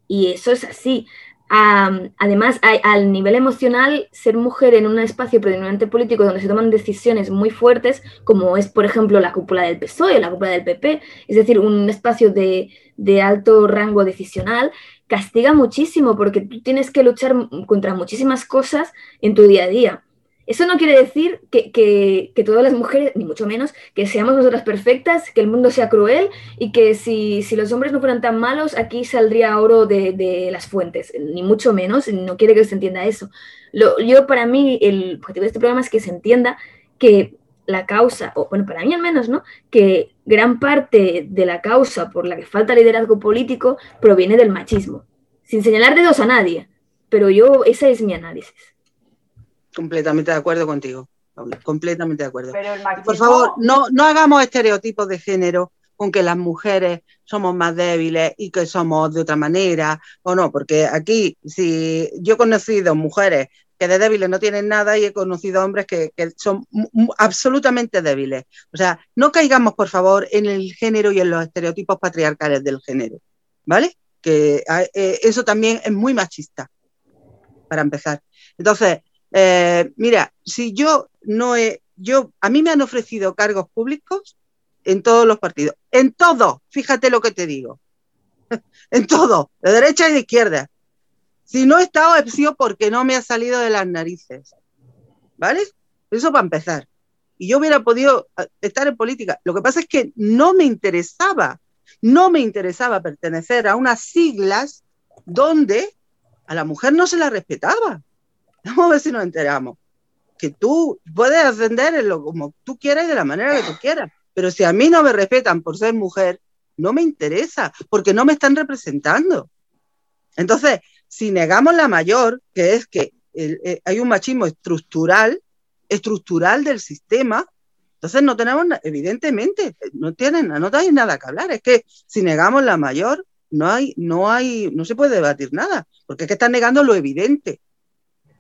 Y eso es así además, al nivel emocional, ser mujer en un espacio predominante político donde se toman decisiones muy fuertes, como es, por ejemplo, la cúpula del PSOE o la cúpula del PP, es decir, un espacio de, de alto rango decisional, castiga muchísimo porque tú tienes que luchar contra muchísimas cosas en tu día a día. Eso no quiere decir que, todas las mujeres, ni mucho menos, que seamos nosotras perfectas, que el mundo sea cruel y que si, los hombres no fueran tan malos, aquí saldría oro de, las fuentes, ni mucho menos, no quiere que se entienda eso. Lo, yo, para mí, el objetivo de este programa es que se entienda que la causa, o bueno, para mí al menos, ¿no? Que gran parte de la causa por la que falta liderazgo político proviene del machismo, sin señalar dedos a nadie, pero yo, ese es mi análisis. Completamente de acuerdo contigo, completamente de acuerdo. Por favor, no, no hagamos estereotipos de género con que las mujeres somos más débiles y que somos de otra manera, o no, porque aquí, si yo he conocido mujeres que de débiles no tienen nada y he conocido hombres que, son absolutamente débiles. O sea, no caigamos, por favor, en el género y en los estereotipos patriarcales del género, ¿vale? Que eh, eso también es muy machista, para empezar. Entonces, eh, mira, si yo no he, yo, a mí me han ofrecido cargos públicos en todos los partidos, en todo, fíjate lo que te digo, en todo, de derecha y de izquierda. Si no he estado, he sido porque no me ha salido de las narices. ¿Vale? Eso para empezar. Y yo hubiera podido eh, estar en política. Lo que pasa es que no me interesaba, no me interesaba pertenecer a unas siglas donde a la mujer no se la respetaba. Vamos a ver si nos enteramos. Que tú puedes ascender en lo como tú quieras y de la manera que tú quieras. Pero si a mí no me respetan por ser mujer, no me interesa, porque no me están representando. Entonces, si negamos la mayor, que es que eh, hay un machismo estructural, estructural del sistema, entonces no tenemos, evidentemente, no tienen, no hay nada que hablar. Es que si negamos la mayor, no hay, no hay, no se puede debatir nada, porque es que están negando lo evidente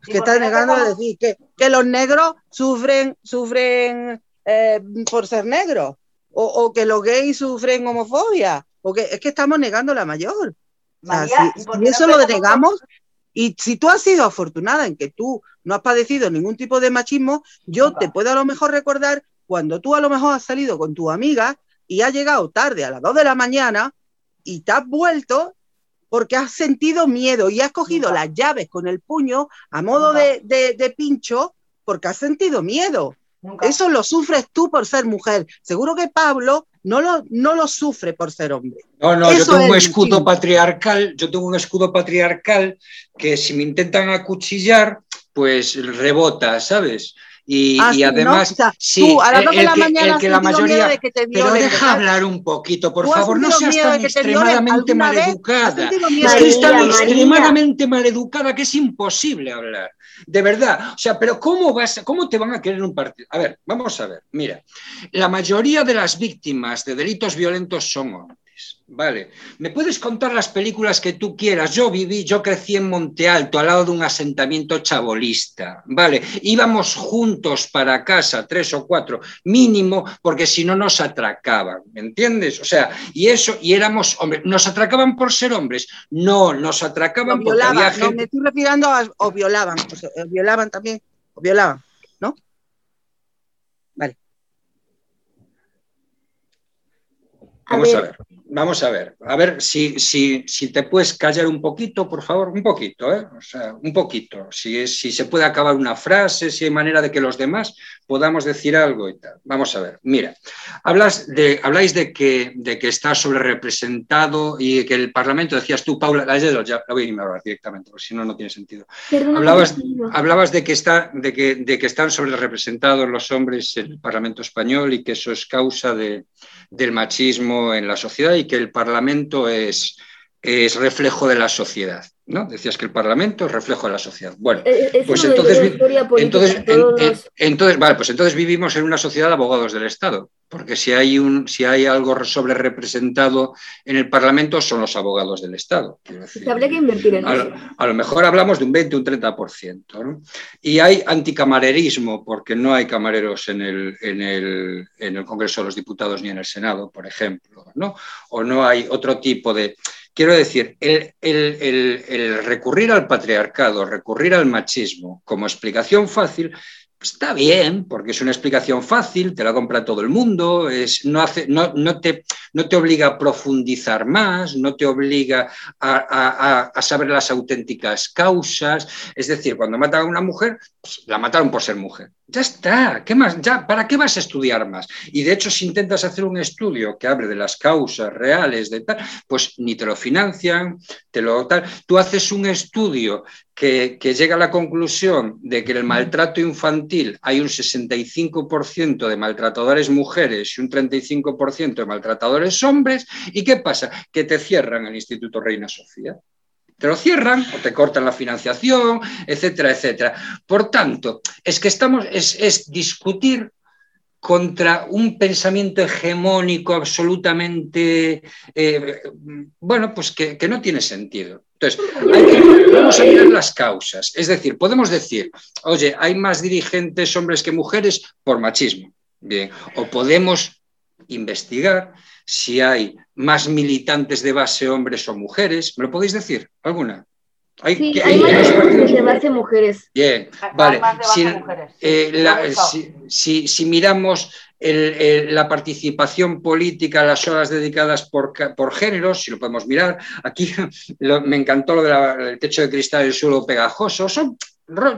que está negando a decir que, que, los negros sufren, sufren eh, por ser negros, o, o, que los gays sufren homofobia, porque es que estamos negando la mayor. Si, eso lo negamos, y si tú has sido afortunada en que tú no has padecido ningún tipo de machismo, yo te puedo a lo mejor recordar cuando tú a lo mejor has salido con tu amiga y has llegado tarde a las 2 de la mañana y te has vuelto porque has sentido miedo y has cogido las llaves con el puño a modo de, pincho porque has sentido miedo. Eso lo sufres tú por ser mujer. Seguro que Pablo no lo, no lo sufre por ser hombre. No, no, yo tengo un escudo patriarcal, yo tengo un escudo patriarcal que si me intentan acuchillar, pues rebota, ¿sabes? Y, ah, además, sí, el, que, la mayoría. pero deja hablar un poquito, por favor, no seas tan extremadamente maleducada. Es que es tan extremadamente maleducada que es imposible hablar. De verdad. O sea, pero ¿cómo, vas, ¿cómo te van a querer un partido? A ver, vamos a ver. Mira, la mayoría de las víctimas de delitos violentos son Vale. ¿Me puedes contar las películas que tú quieras? Yo viví, yo crecí en Monte Alto, al lado de un asentamiento chabolista. Vale. Íbamos juntos para casa, tres o cuatro, mínimo, porque si no nos atracaban. ¿Me entiendes? O sea, y eso, y éramos hombres. ¿Nos atracaban por ser hombres? No, nos atracaban por porque había No, me estoy refiriendo a. o violaban. O violaban también. O violaban, ¿no? Vale. Vamos a ver. Vamos a ver, a ver si, si, si, te puedes callar un poquito, por favor, un poquito, ¿eh? o sea, un poquito. Si, si se puede acabar una frase, si hay manera de que los demás podamos decir algo y tal. Vamos a ver, mira, hablas de, habláis de que, de que está sobre representado y que el Parlamento, decías tú, Paula, ya la voy a ignorar directamente, porque si no, no tiene sentido. hablabas, hablabas de, que está, de, que, de que están sobre representados los hombres en el Parlamento español y que eso es causa de, del machismo en la sociedad y que el Parlamento es, es reflejo de la sociedad. ¿no? Decías que el Parlamento es reflejo de la sociedad. Bueno, eh, eh, pues entonces, entonces, entonces, vale, pues entonces vivimos en una sociedad de abogados del Estado, porque si hay, un, si hay algo sobre representado en el Parlamento son los abogados del Estado. habría que invertir en a eso. A lo mejor hablamos de un 20, un 30%. ¿no? Y hay anticamarerismo, porque no hay camareros en el, en, el, en el, Congreso de los Diputados ni en el Senado, por ejemplo. ¿no? O no hay otro tipo de... Quiero decir, el, el, el recurrir al patriarcado, recurrir al machismo como explicación fácil, Está bien, porque es una explicación fácil, te la compra todo el mundo, es, no, hace, no, no, te, no te obliga a profundizar más, no te obliga a, a, a, saber las auténticas causas. Es decir, cuando matan a una mujer, pues, la mataron por ser mujer. Ya está, ¿qué más? ¿para qué vas a estudiar más? Y de hecho, si intentas hacer un estudio que hable de las causas reales de tal, pues ni te lo financian, te lo tal. Tú haces un estudio que, que llega a la conclusión de que el maltrato infantil hay un 65% de maltratadores mujeres y un 35% de maltratadores hombres. ¿Y qué pasa? Que te cierran el Instituto Reina Sofía te lo cierran o te cortan la financiación, etcétera, etcétera. Por tanto, es que estamos, es, es discutir contra un pensamiento hegemónico absolutamente, eh, bueno, pues que, que, no tiene sentido. Entonces, hay que, vamos a mirar las causas. Es decir, podemos decir, oye, hay más dirigentes hombres que mujeres por machismo. Bien, o podemos investigar si hay más militantes de base hombres o mujeres. ¿Me lo podéis decir? ¿Alguna? Hay, sí, hay más de base mujeres. Bien, vale. Si, eh, la, si, si, si, miramos el, el, la participación política, las horas dedicadas por, por géneros, si lo podemos mirar, aquí lo, me encantó lo del techo de cristal y el suelo pegajoso, son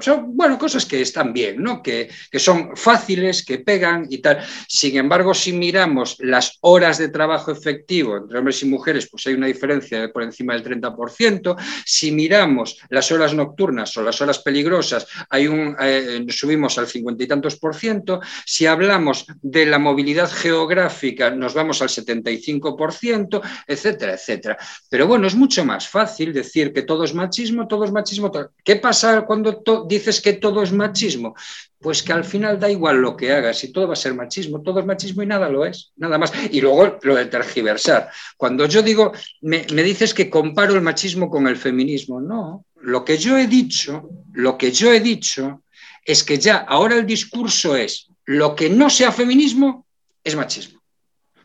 son, bueno, cosas que están bien, ¿no? Que, que, son fáciles, que pegan y tal. Sin embargo, si miramos las horas de trabajo efectivo entre hombres y mujeres, pues hay una diferencia por encima del 30%. Si miramos las horas nocturnas o las horas peligrosas, hay un, eh, subimos al 50 y tantos por ciento. Si hablamos de la movilidad geográfica, nos vamos al 75%, etcétera, etcétera. Pero bueno, es mucho más fácil decir que todo es machismo, todo es machismo. ¿Qué pasa cuando dices que todo es machismo? Pues que al final da igual lo que hagas, y todo va a ser machismo, todo es machismo y nada lo es, nada más. Y luego lo de tergiversar. Cuando yo digo, me, me dices que comparo el machismo con el feminismo, no. Lo que yo he dicho, lo que yo he dicho es que ya ahora el discurso es lo que no sea feminismo es machismo.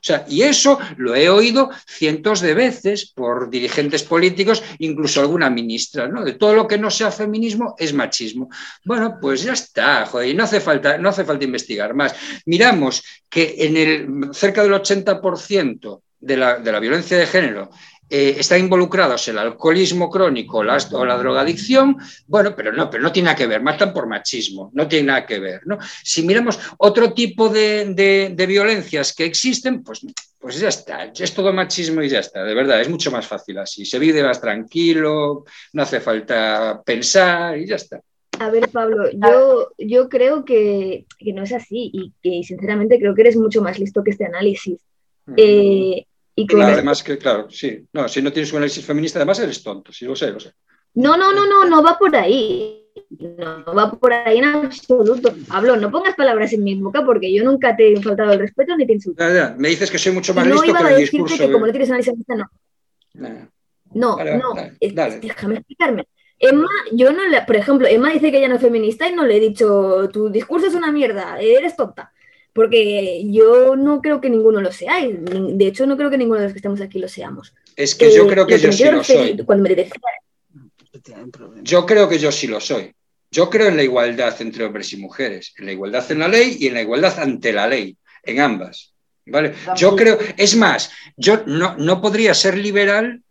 O sea, y eso lo he oído cientos de veces por dirigentes políticos, incluso alguna ministra, ¿no? De todo lo que no sea feminismo es machismo. Bueno, pues ya está, joder, y no hace falta, no hace falta investigar más. Miramos que en el cerca del 80% de la, de la violencia de género eh, están involucrados el alcoholismo crónico la, o la drogadicción, bueno, pero no, pero no tiene nada que ver, matan por machismo, no tiene nada que ver. ¿no? Si miramos otro tipo de, de, de violencias que existen, pues, pues ya está, es todo machismo y ya está, de verdad, es mucho más fácil así, se vive más tranquilo, no hace falta pensar y ya está. A ver, Pablo, yo, yo creo que, que, no es así y que sinceramente creo que eres mucho más listo que este análisis. Eh, y claro, además que, claro, sí. No, si no tienes un análisis feminista, además eres tonto, sí, lo sé, lo sé. No, no, no, no, no va por ahí. No va por ahí en absoluto. Pablo, no pongas palabras en mi boca porque yo nunca te he faltado el respeto ni te insulto. Ya, ya. Me dices que soy mucho más no listo que el discurso. Que como no tienes análisis feminista, no. No, Vale, no. dale. Déjame explicarme. Emma, yo no le, por ejemplo, Emma dice que ella no es feminista y no le he dicho, tu discurso es una mierda, eres tonta. Porque yo no creo que ninguno lo seáis. Ni- De hecho, no creo que ninguno de los que estamos aquí lo seamos. Es que yo Eh, creo que yo sí lo soy. Cuando me decía. Yo creo que yo sí lo soy. Yo creo en la igualdad entre hombres y mujeres, en la igualdad en la ley y en la igualdad ante la ley, en ambas. ¿Vale? Yo creo, es más, yo no, no podría ser liberal,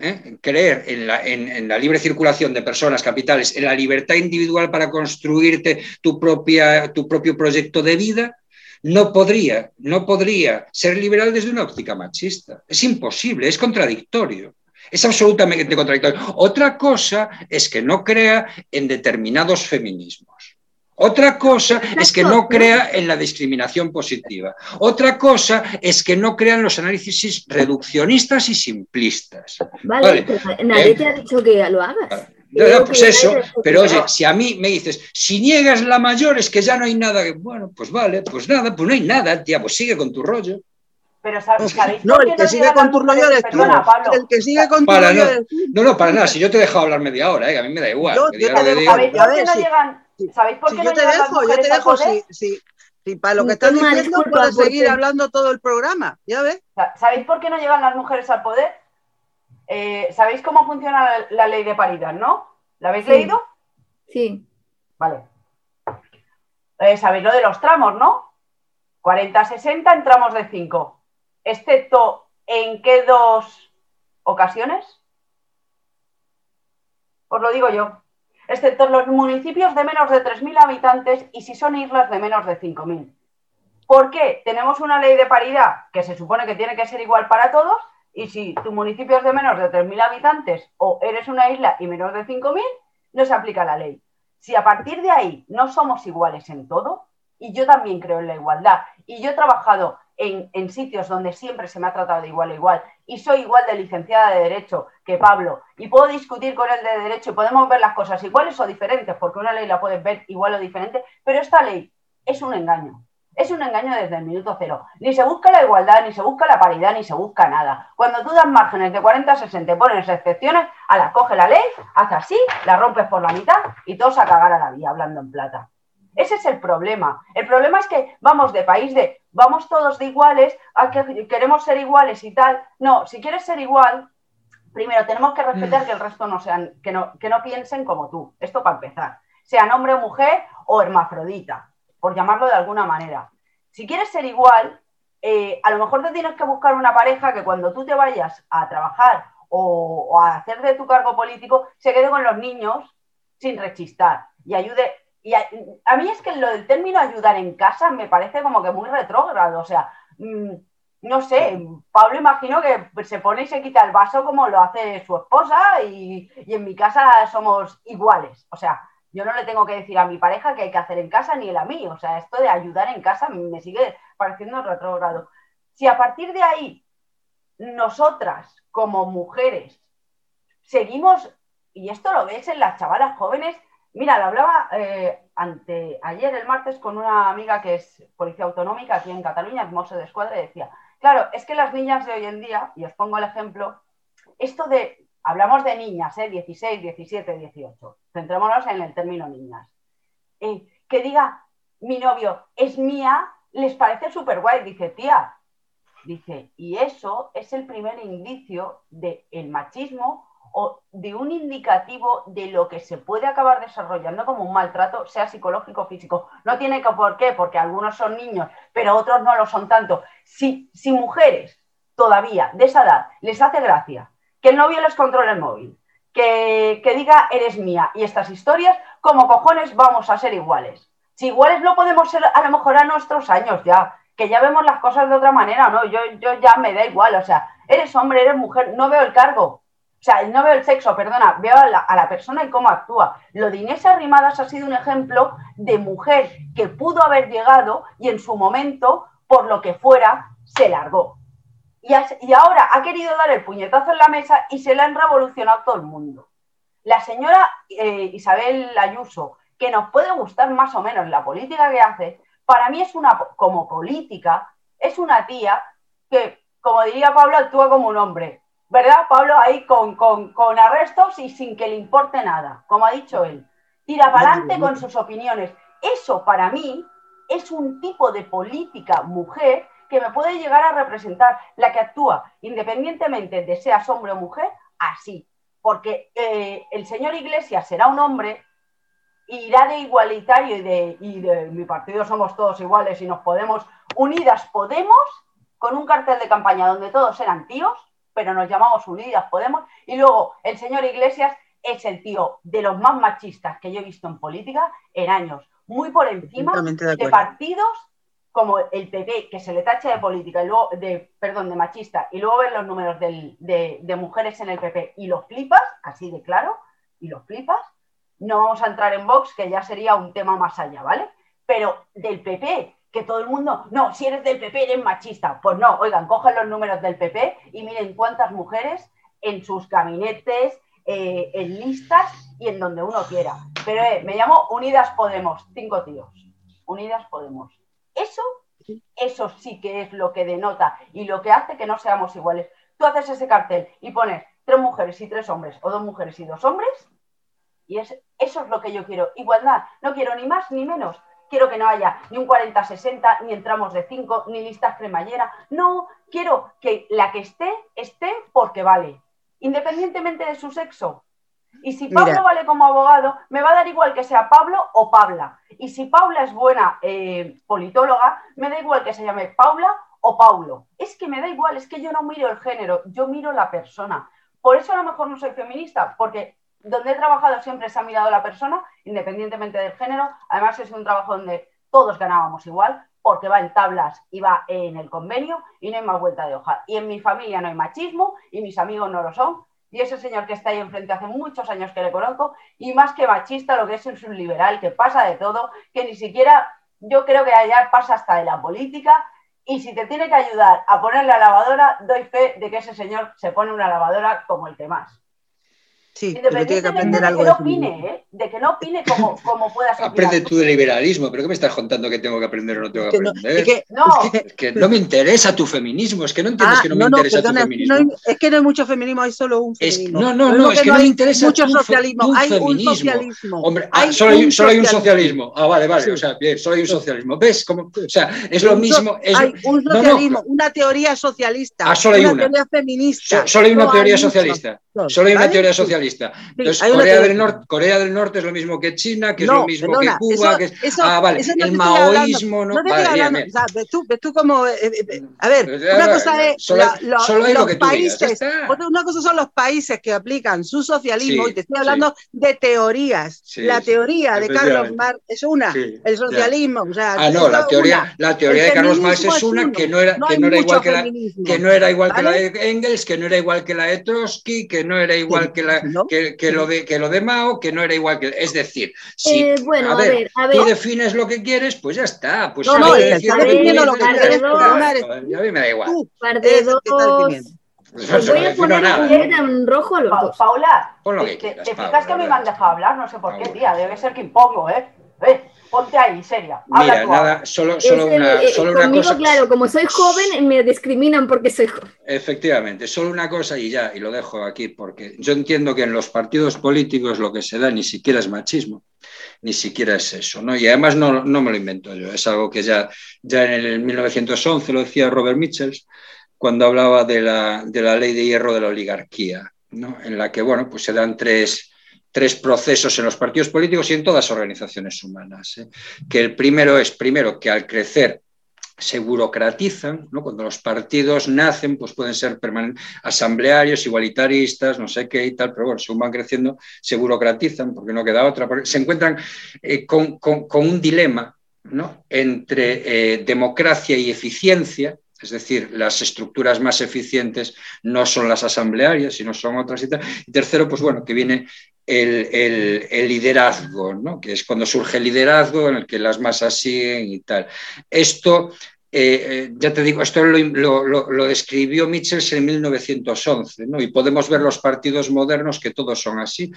¿eh? creer en la, en- en la libre circulación de personas, capitales, en la libertad individual para construirte tu, propia, tu propio proyecto de vida. No podría, no podría ser liberal desde una óptica machista. Es imposible, es contradictorio. Es absolutamente contradictorio. Otra cosa es que no crea en determinados feminismos. Otra cosa es que no crea en la discriminación positiva. Otra cosa es que no crea en los análisis reduccionistas y simplistas. vale, Vale. pero nadie Eh, te ha dicho que lo hagas. pues eso, pero oye, si a mí me dices, si niegas la mayor es que ya no hay nada, bueno, pues vale, pues nada, pues no hay nada, tía, pues sigue con tu rollo. Pero ¿sabéis no, el que sigue con tu rollo eres tú. El que sigue con tu rollo no, no, no, para nada, si yo te he dejado hablar media hora, ¿eh? a mí me da igual. ¿Sabéis por qué no llegan? ¿Sabéis por qué no yo te dejo, yo te dejo, sí, sí. para lo que estás diciendo puedes seguir hablando todo el programa, ¿ya ves? ¿Sabéis por qué no llegan las mujeres al poder? Eh, ¿Sabéis cómo funciona la, ley de paridad, no? ¿La habéis leído? Sí. Vale. Eh, Sabéis lo de los tramos, ¿no? 40-60 en tramos de 5. Excepto en qué dos ocasiones? Os lo digo yo. Excepto los municipios de menos de 3.000 habitantes y si son islas de menos de 5.000. ¿Por qué? Tenemos una ley de paridad que se supone que tiene que ser igual para todos y si tu municipio es de menos de 3.000 habitantes o eres una isla y menos de 5.000, no se aplica la ley. Si a partir de ahí no somos iguales en todo, y yo también creo en la igualdad, y yo he trabajado en, sitios donde siempre se me ha tratado de igual a igual, y soy igual de licenciada de Derecho que Pablo, y puedo discutir con él de Derecho y podemos ver las cosas iguales o diferentes, porque una ley la puedes ver igual o diferente, pero esta ley es un engaño. Es un engaño desde el minuto cero. Ni se busca la igualdad, ni se busca la paridad, ni se busca nada. Cuando tú das márgenes de 40 a 60 pones excepciones, a la coge la ley, hace así, la rompes por la mitad y todos a cagar a la vía, hablando en plata. Ese es el problema. El problema es que vamos de país de vamos todos de iguales a que queremos ser iguales y tal. No, si quieres ser igual, primero tenemos que respetar mm. que el resto no sean, que no, que no piensen como tú. Esto para empezar. Sean hombre o mujer o hermafrodita por llamarlo de alguna manera. Si quieres ser igual, eh, a lo mejor te tienes que buscar una pareja que cuando tú te vayas a trabajar o, a hacer de tu cargo político, se quede con los niños sin rechistar y ayude. Y a, mí es que lo del término ayudar en casa me parece como que muy retrógrado. O sea, mm, no sé, Pablo imagino que se pone y se quita el vaso como lo hace su esposa y, y en mi casa somos iguales. O sea, yo no le tengo que decir a mi pareja qué hay que hacer en casa ni él a mí. O sea, esto de ayudar en casa me sigue pareciendo retrógrado. Si a partir de ahí nosotras como mujeres seguimos, y esto lo ves en las chavalas jóvenes, mira, lo hablaba eh, ante, ayer el martes con una amiga que es policía autonómica aquí en Cataluña, es de Escuadra, y decía, claro, es que las niñas de hoy en día, y os pongo el ejemplo, esto de hablamos de niñas, ¿eh? 16, 17, 18. Centrémonos en el término niñas. Eh, que diga, mi novio es mía, les parece súper guay. Dice, tía, dice, y eso es el primer indicio del el machismo o de un indicativo de lo que se puede acabar desarrollando como un maltrato, sea psicológico o físico. No tiene que por qué, porque algunos son niños, pero otros no lo son tanto. Si, si mujeres todavía de esa edad les hace gracia que el novio les controle el móvil, que, diga eres mía y estas historias, como cojones vamos a ser iguales. Si iguales no podemos ser a lo mejor a nuestros años ya, que ya vemos las cosas de otra manera, ¿no? Yo, yo ya me da igual, o sea, eres hombre, eres mujer, no veo el cargo. O sea, no veo el sexo, perdona, veo a la, persona y cómo actúa. Lo de Inés Arrimadas ha sido un ejemplo de mujer que pudo haber llegado y en su momento, por lo que fuera, se largó. Y, ahora ha querido dar el puñetazo en la mesa y se le han revolucionado todo el mundo. La señora eh, Isabel Ayuso, que nos puede gustar más o menos la política que hace, para mí es una, como política, es una tía que, como diría Pablo, actúa como un hombre. ¿Verdad, Pablo? Ahí con, con arrestos y sin que le importe nada, como ha dicho él. Tira para adelante con sus opiniones. Eso para mí es un tipo de política mujer que me puede llegar a representar, la que actúa independientemente de sea hombre o mujer, así. Porque eh, el señor Iglesias será un hombre, irá de igualitario y de, y de mi partido somos todos iguales y nos podemos, unidas podemos, con un cartel de campaña donde todos eran tíos, pero nos llamamos Unidas Podemos, y luego el señor Iglesias es el tío de los más machistas que yo he visto en política en años, muy por encima de partidos como el PP, que se le tacha de política, y luego, de, perdón, de machista, y luego ver los números de, mujeres en el PP y los flipas, así de claro, y los flipas, no vamos a entrar en Vox, que ya sería un tema más allá, ¿vale? Pero del PP, que todo el mundo, no, si eres del PP eres machista. Pues no, oigan, cojan los números del PP y miren cuántas mujeres en sus gabinetes, eh, en listas y en donde uno quiera. Pero eh, me llamo Unidas Podemos, cinco tíos. Unidas Podemos. Eso, eso sí que es lo que denota y lo que hace que no seamos iguales. Tú haces ese cartel y pones tres mujeres y tres hombres, o dos mujeres y dos hombres, y es, eso es lo que yo quiero. Igualdad, no quiero ni más ni menos. Quiero que no haya ni un 40-60, ni entramos de 5, ni listas cremallera. No, quiero que la que esté, esté porque vale, independientemente de su sexo. Y si Pablo vale como abogado, me va a dar igual que sea Pablo o Paula. Y si Paula es buena eh, politóloga, me da igual que se llame Paula o Paulo. Es que me da igual, es que yo no miro el género, yo miro la persona. Por eso a lo mejor no soy feminista, porque donde he trabajado siempre se ha mirado la persona, independientemente del género. Además es un trabajo donde todos ganábamos igual, porque va en tablas y va en el convenio y no hay más vuelta de hoja. Y en mi familia no hay machismo y mis amigos no lo son. Y ese señor que está ahí enfrente hace muchos años que le conozco, y más que machista, lo que es es un liberal que pasa de todo, que ni siquiera yo creo que allá pasa hasta de la política. Y si te tiene que ayudar a poner la lavadora, doy fe de que ese señor se pone una lavadora como el que más. Sí, pero tiene que aprender algo de que no opine, ¿eh? de que no opine como, como puedas Aprende tú de liberalismo, pero ¿qué me estás contando que tengo que aprender o no tengo que aprender? Es que, no, es que, no me interesa tu feminismo, es que no entiendes ah, que no, me interesa tu feminismo. es que no hay mucho feminismo, hay solo un feminismo. no, no, no, es que no, me interesa mucho tu, socialismo, tu hay feminismo. un socialismo. Hombre, ah, solo, hay, solo hay un socialismo. Ah, vale, vale, o sea, bien, solo hay un socialismo. ¿Ves? Como, o sea, es lo mismo. hay un socialismo, una teoría socialista, ah, solo hay una teoría feminista. Solo hay una teoría socialista. Solo hay una teoría socialista. Entonces, Corea del, Norte, Corea del Norte es lo mismo que China, que es lo mismo que Cuba. que ah, vale. el maoísmo no. no vale, ves, tú, ves tú como. Eh, eh, eh, a ver, una cosa es. Solo, solo hay los lo que países. una cosa son los países que aplican su socialismo, y te estoy hablando de teorías. la teoría de Carlos Marx es una. el socialismo. O sea, ah, no, la teoría, la teoría de Carlos Marx es una que no era, que no era igual que la, que no era igual que la de Engels, que no era igual que la de Trotsky, que no era igual que la que lo de que, lo de Mao, que no era igual que. Es decir, si eh, bueno, a, ver, a, ver, tú defines lo que quieres, pues ya está. Pues no, no, definiendo lo que quieres, a mí me da igual. Par de dos. Pues voy a poner en rojo a los pa dos. Paula, te, te fijas que me han dejado hablar, no sé por qué, tía, debe ser que impongo, ¿eh? Ponte ahí, seria. Mira, nada, solo, solo una, eh, solo una cosa. Claro, como soy joven, me discriminan porque soy joven. Efectivamente, solo una cosa y ya, y lo dejo aquí, porque yo entiendo que en los partidos políticos lo que se da ni siquiera es machismo, ni siquiera es eso, ¿no? Y además no, no me lo invento yo, es algo que ya, ya en el 1911 lo decía Robert Mitchell cuando hablaba de la, de la ley de hierro de la oligarquía, ¿no? En la que, bueno, pues se dan tres tres procesos en los partidos políticos y en todas las organizaciones humanas. ¿eh? Que el primero es, primero, que al crecer se burocratizan, cuando los partidos nacen, pues pueden ser asamblearios, igualitaristas, no sé qué y tal, pero bueno, según van creciendo, se burocratizan porque no queda otra, porque se encuentran eh, con, un dilema ¿no? entre eh, democracia y eficiencia, es decir, las estructuras más eficientes no son las asamblearias, sino son otras y tal. Y tercero, pues bueno, que viene el, liderazgo, ¿no? que es cuando surge el liderazgo en el que las masas siguen y tal. Esto, eh, eh, ya te digo, esto lo, describió Mitchell en 1911, ¿no? y podemos ver los partidos modernos que todos son así.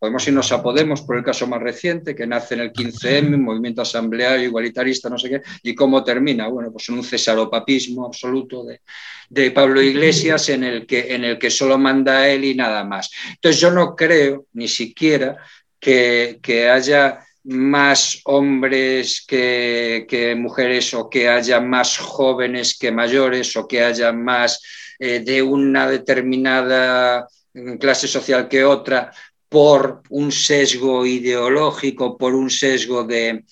Podemos irnos a Podemos por el caso más reciente, que nace en el 15M, movimiento asambleario, igualitarista, no sé qué, y cómo termina, bueno, pues en un cesaropapismo absoluto de, de Pablo Iglesias en el, que, en el que solo manda él y nada más. Entonces yo no creo ni siquiera que, haya más hombres que, que, mujeres o que haya más jóvenes que mayores o que haya más eh, de una determinada clase social que otra por un sesgo ideológico, por un sesgo de,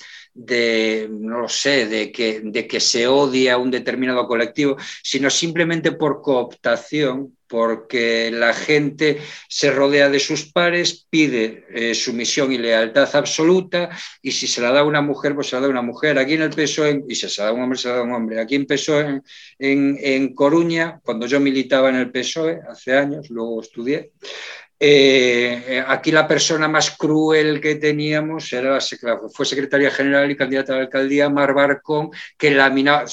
no lo sé, de que, se odia a un determinado colectivo, sino simplemente por cooptación, porque la gente se rodea de sus pares, pide eh, sumisión y lealtad absoluta, y si se la da una mujer, pues se la da una mujer. Aquí en el PSOE, y si se la da un hombre, se la da un hombre. Aquí en PSOE, en, en Coruña, cuando yo militaba en el PSOE, hace años, luego estudié, eh, aquí la persona más cruel que teníamos era la, fue secretaria general y candidata a la alcaldía, Mar Barcón, que laminaba,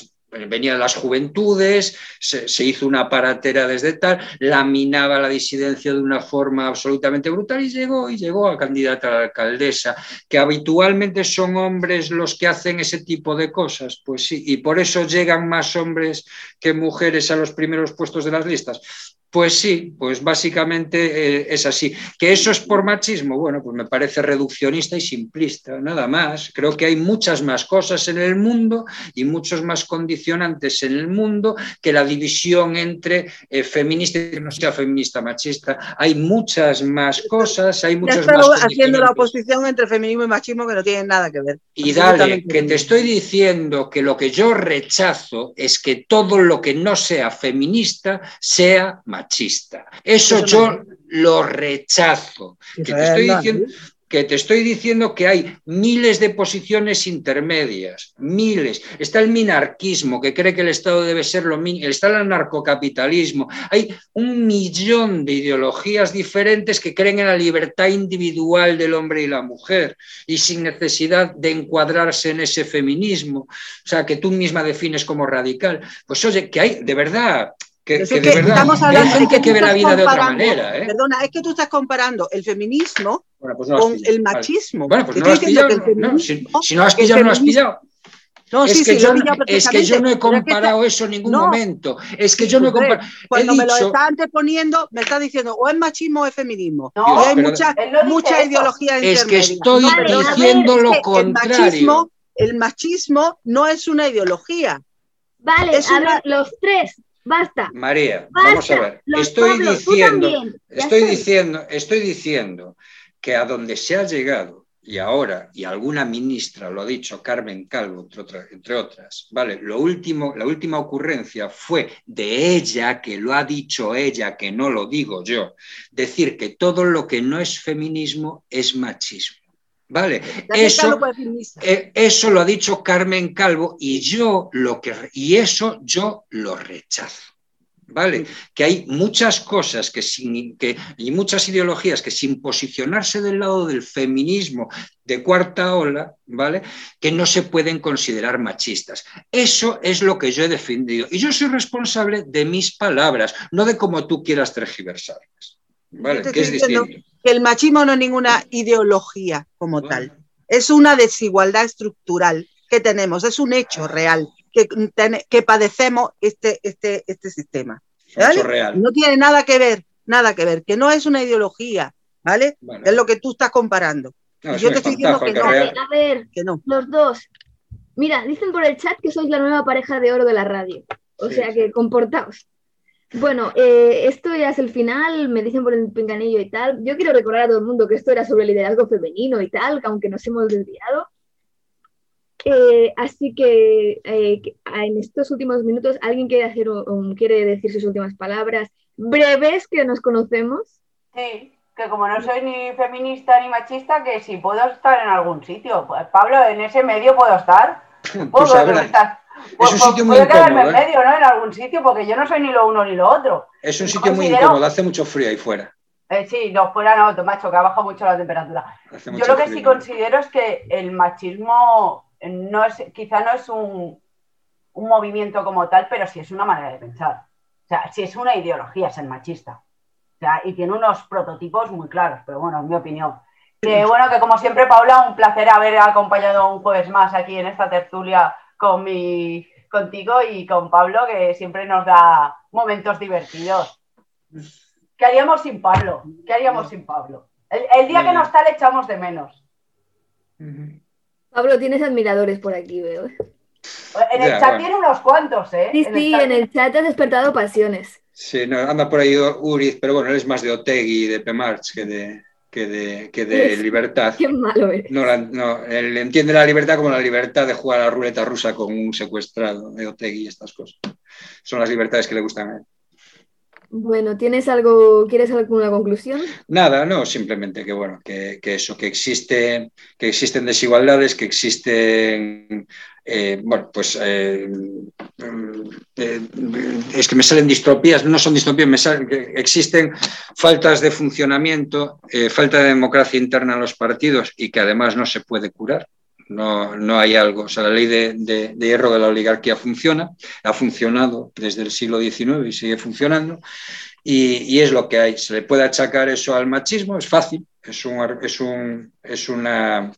venía de las juventudes, se, hizo una paratera desde tal, laminaba la disidencia de una forma absolutamente brutal y llegó y llegó a candidata a la alcaldesa, que habitualmente son hombres los que hacen ese tipo de cosas, pues sí, y por eso llegan más hombres que mujeres a los primeros puestos de las listas. Pues sí, pues básicamente eh, es así. ¿Que eso es por machismo? Bueno, pues me parece reduccionista y simplista, nada más. Creo que hay muchas más cosas en el mundo y muchos más condicionantes en el mundo que la división entre eh, feminista y no sea feminista machista. Hay muchas más cosas, hay muchos más. haciendo la oposición entre feminismo y machismo que no tienen nada que ver. Y dale, que te estoy diciendo que lo que yo rechazo es que todo lo que no sea feminista sea machista. Eso yo lo rechazo. Que te estoy diciendo, que te estoy diciendo que hay miles de posiciones intermedias, miles. Está el minarquismo, que cree que el Estado debe ser lo mínimo, está el anarcocapitalismo. Hay un millón de ideologías diferentes que creen en la libertad individual del hombre y la mujer y sin necesidad de encuadrarse en ese feminismo, o sea, que tú misma defines como radical. Pues oye, que hay, de verdad, que, de verdad, estamos hablando de que, ve la vida de otra manera. ¿eh? Perdona, es que tú estás comparando el feminismo pues con el machismo. Bueno, pues no lo has pillado. No, si, no lo has pillado, no lo has pillado. No, es, sí, que sí, yo, es que yo no he comparado eso en ningún momento. Es que yo no he comparado. Cuando me lo está anteponiendo, me está diciendo o es machismo o es feminismo. No, y hay mucha, mucha ideología Es que estoy diciendo lo contrario. El machismo, el machismo no es una ideología. Vale, a ver, los tres, Basta. María, vamos a ver. Estoy diciendo, estoy diciendo, estoy diciendo que a donde se ha llegado y ahora, y alguna ministra lo ha dicho, Carmen Calvo, entre otras, ¿vale? Lo último, la última ocurrencia fue de ella, que lo ha dicho ella, que no lo digo yo, decir que todo lo que no es feminismo es machismo. Vale, eso, eh, eso lo ha dicho Carmen Calvo y yo lo que y eso yo lo rechazo. ¿Vale? Que hay muchas cosas que, sin, que, y muchas ideologías que sin posicionarse del lado del feminismo de cuarta ola, ¿vale? Que no se pueden considerar machistas. Eso es lo que yo he defendido. Y yo soy responsable de mis palabras, no de cómo tú quieras tergiversarlas. ¿Vale? Que es distinto que el machismo no es ninguna ideología como tal, es una desigualdad estructural que tenemos, es un hecho real que, que padecemos este, este, este sistema. No tiene nada que ver, nada que ver, que no es una ideología, ¿vale? Es lo que tú estás comparando. yo te estoy diciendo que no. A ver, los dos. Mira, dicen por el chat que sois la nueva pareja de oro de la radio. O sea que comportaos. Bueno, eh, esto ya es el final, me dicen por el pinganillo y tal. Yo quiero recordar a todo el mundo que esto era sobre liderazgo femenino y tal, aunque nos hemos desviado. Eh, así que eh, en estos últimos minutos, ¿alguien quiere, hacer quiere decir sus últimas palabras breves que nos conocemos? Sí, que como no soy ni feminista ni machista, que si puedo estar en algún sitio. Pues, Pablo, en ese medio puedo estar. ¿Puedo estar? es un pues, sitio muy incómodo. en ¿eh? medio, ¿no? En algún sitio, porque yo no soy ni lo uno ni lo otro. Es un sitio muy incómodo, hace mucho frío ahí fuera. Eh, sí, no, fuera no, macho, que ha bajado mucho la temperatura. Yo lo que sí considero es que el machismo no es, quizá no es un, un movimiento como tal, pero sí es una manera de pensar. O sea, sí es una ideología ser machista. O sea, y tiene unos prototipos muy claros, pero bueno, en mi opinión. Que bueno, que como siempre, Paula, un placer haber acompañado un jueves más aquí en esta tertulia con mi, contigo y con Pablo, que siempre nos da momentos divertidos. ¿Qué haríamos sin Pablo? ¿Qué haríamos sin Pablo? El, día que no está le echamos de menos. Pablo, tienes admiradores por aquí, veo. En el chat tiene unos cuantos, ¿eh? Sí, sí, en el chat has despertado pasiones. Sí, no, anda por ahí Uriz, pero bueno, él es más de Otegui y de Pemarch que de, que de, que de libertad. Qué malo es. No, no, él entiende la libertad como la libertad de jugar a la ruleta rusa con un secuestrado de Otegui y estas cosas. Son las libertades que le gustan a él. Bueno, ¿tienes algo, quieres alguna conclusión? Nada, no, simplemente que bueno, que, eso, que existe, que existen desigualdades, que existen eh, bueno, pues eh, eh, es que me salen distropías, no son distropías, me salen, existen faltas de funcionamiento, falta de democracia interna en los partidos y que además no se puede curar. No, no hay algo. O sea, la ley de, de, hierro de la oligarquía funciona, ha funcionado desde el siglo XIX y sigue funcionando. Y, y, es lo que hay. Se le puede achacar eso al machismo, es fácil, es, un, es, un, es una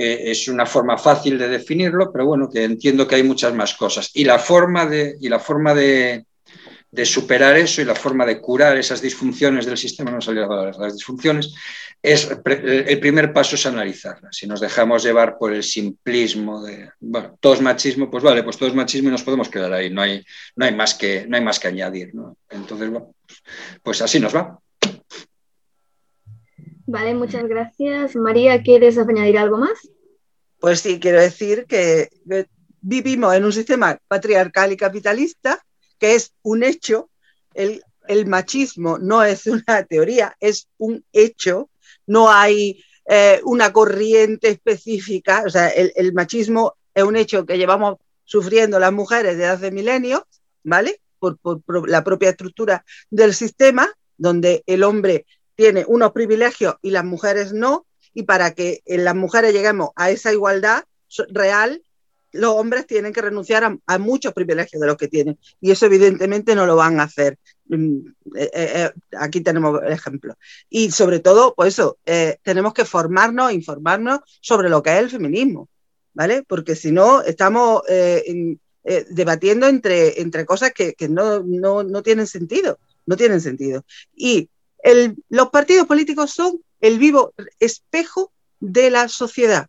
eh, es una forma fácil de definirlo, pero bueno, que entiendo que hay muchas más cosas. Y la forma de, y la forma de, superar eso y la forma de curar esas disfunciones del sistema, no salir a las disfunciones, es el primer paso es analizarlas. Si nos dejamos llevar por el simplismo de, bueno, todo es machismo, pues vale, pues todo es machismo y nos podemos quedar ahí, no hay, no hay, más, que, no hay más que añadir. Entonces, bueno, pues así nos va. Vale, muchas gracias. María, ¿quieres añadir algo más? Pues sí, quiero decir que vivimos en un sistema patriarcal y capitalista, que es un hecho. El, machismo no es una teoría, es un hecho. No hay eh, una corriente específica. O sea, el, machismo es un hecho que llevamos sufriendo las mujeres desde hace milenios, ¿vale? por, la propia estructura del sistema, donde el hombre tiene unos privilegios y las mujeres no, y para que las mujeres lleguemos a esa igualdad real, los hombres tienen que renunciar a, muchos privilegios de los que tienen. Y eso evidentemente no lo van a hacer. Mm, eh, eh, eh, aquí tenemos el ejemplo. Y sobre todo, pues eso, tenemos que formarnos, informarnos sobre lo que es el feminismo, ¿vale? Porque si no, estamos debatiendo entre, entre cosas que, no, no, no, tienen sentido. No tienen sentido. Y los partidos políticos son el vivo espejo de la sociedad.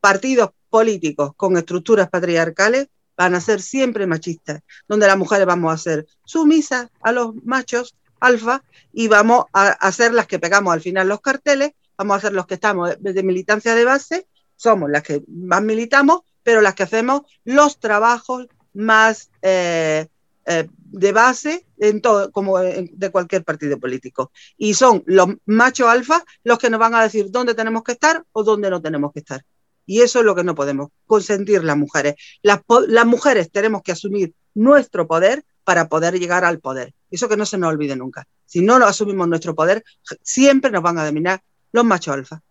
Partidos políticos con estructuras patriarcales van a ser siempre machistas, donde las mujeres vamos a ser sumisas a los machos alfa y vamos a, ser las que pegamos al final los carteles, vamos a ser los que estamos de militancia de base, somos las que más militamos, pero las que hacemos los trabajos más eh, eh, de base en todo, como de cualquier partido político. Y son los machos alfa los que nos van a decir dónde tenemos que estar o dónde no tenemos que estar. Y eso es lo que no podemos consentir las mujeres. Las, las mujeres tenemos que asumir nuestro poder para poder llegar al poder. Eso que no se nos olvide nunca. Si no lo asumimos nuestro poder, siempre nos van a dominar los machos alfa.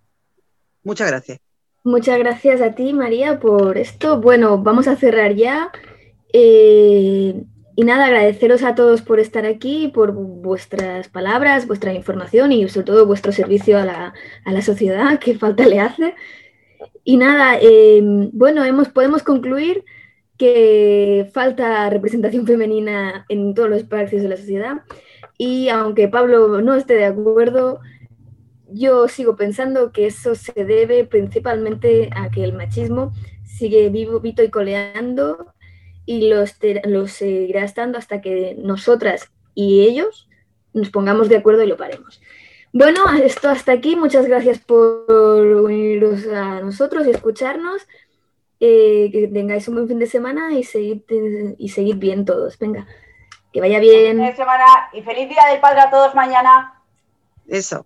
Muchas gracias. Muchas gracias a ti, María, por esto. Bueno, vamos a cerrar ya. Eh, y nada, agradeceros a todos por estar aquí, por vuestras palabras, vuestra información y sobre todo vuestro servicio a la, sociedad, que falta le hace. Y nada, em, bueno, hemos, podemos concluir que falta representación femenina en todos los espacios de la sociedad. Y aunque Pablo no esté de acuerdo, yo sigo pensando que eso se debe principalmente a que el machismo sigue vivo, vito y coleando y los, los seguirá estando hasta que nosotras y ellos nos pongamos de acuerdo y lo paremos. Bueno, esto hasta aquí. Muchas gracias por uniros a nosotros y escucharnos. Eh, que tengáis un buen fin de semana y seguid, y seguid bien todos. Venga, que vaya bien. Fin de semana y feliz día del padre a todos mañana. Eso.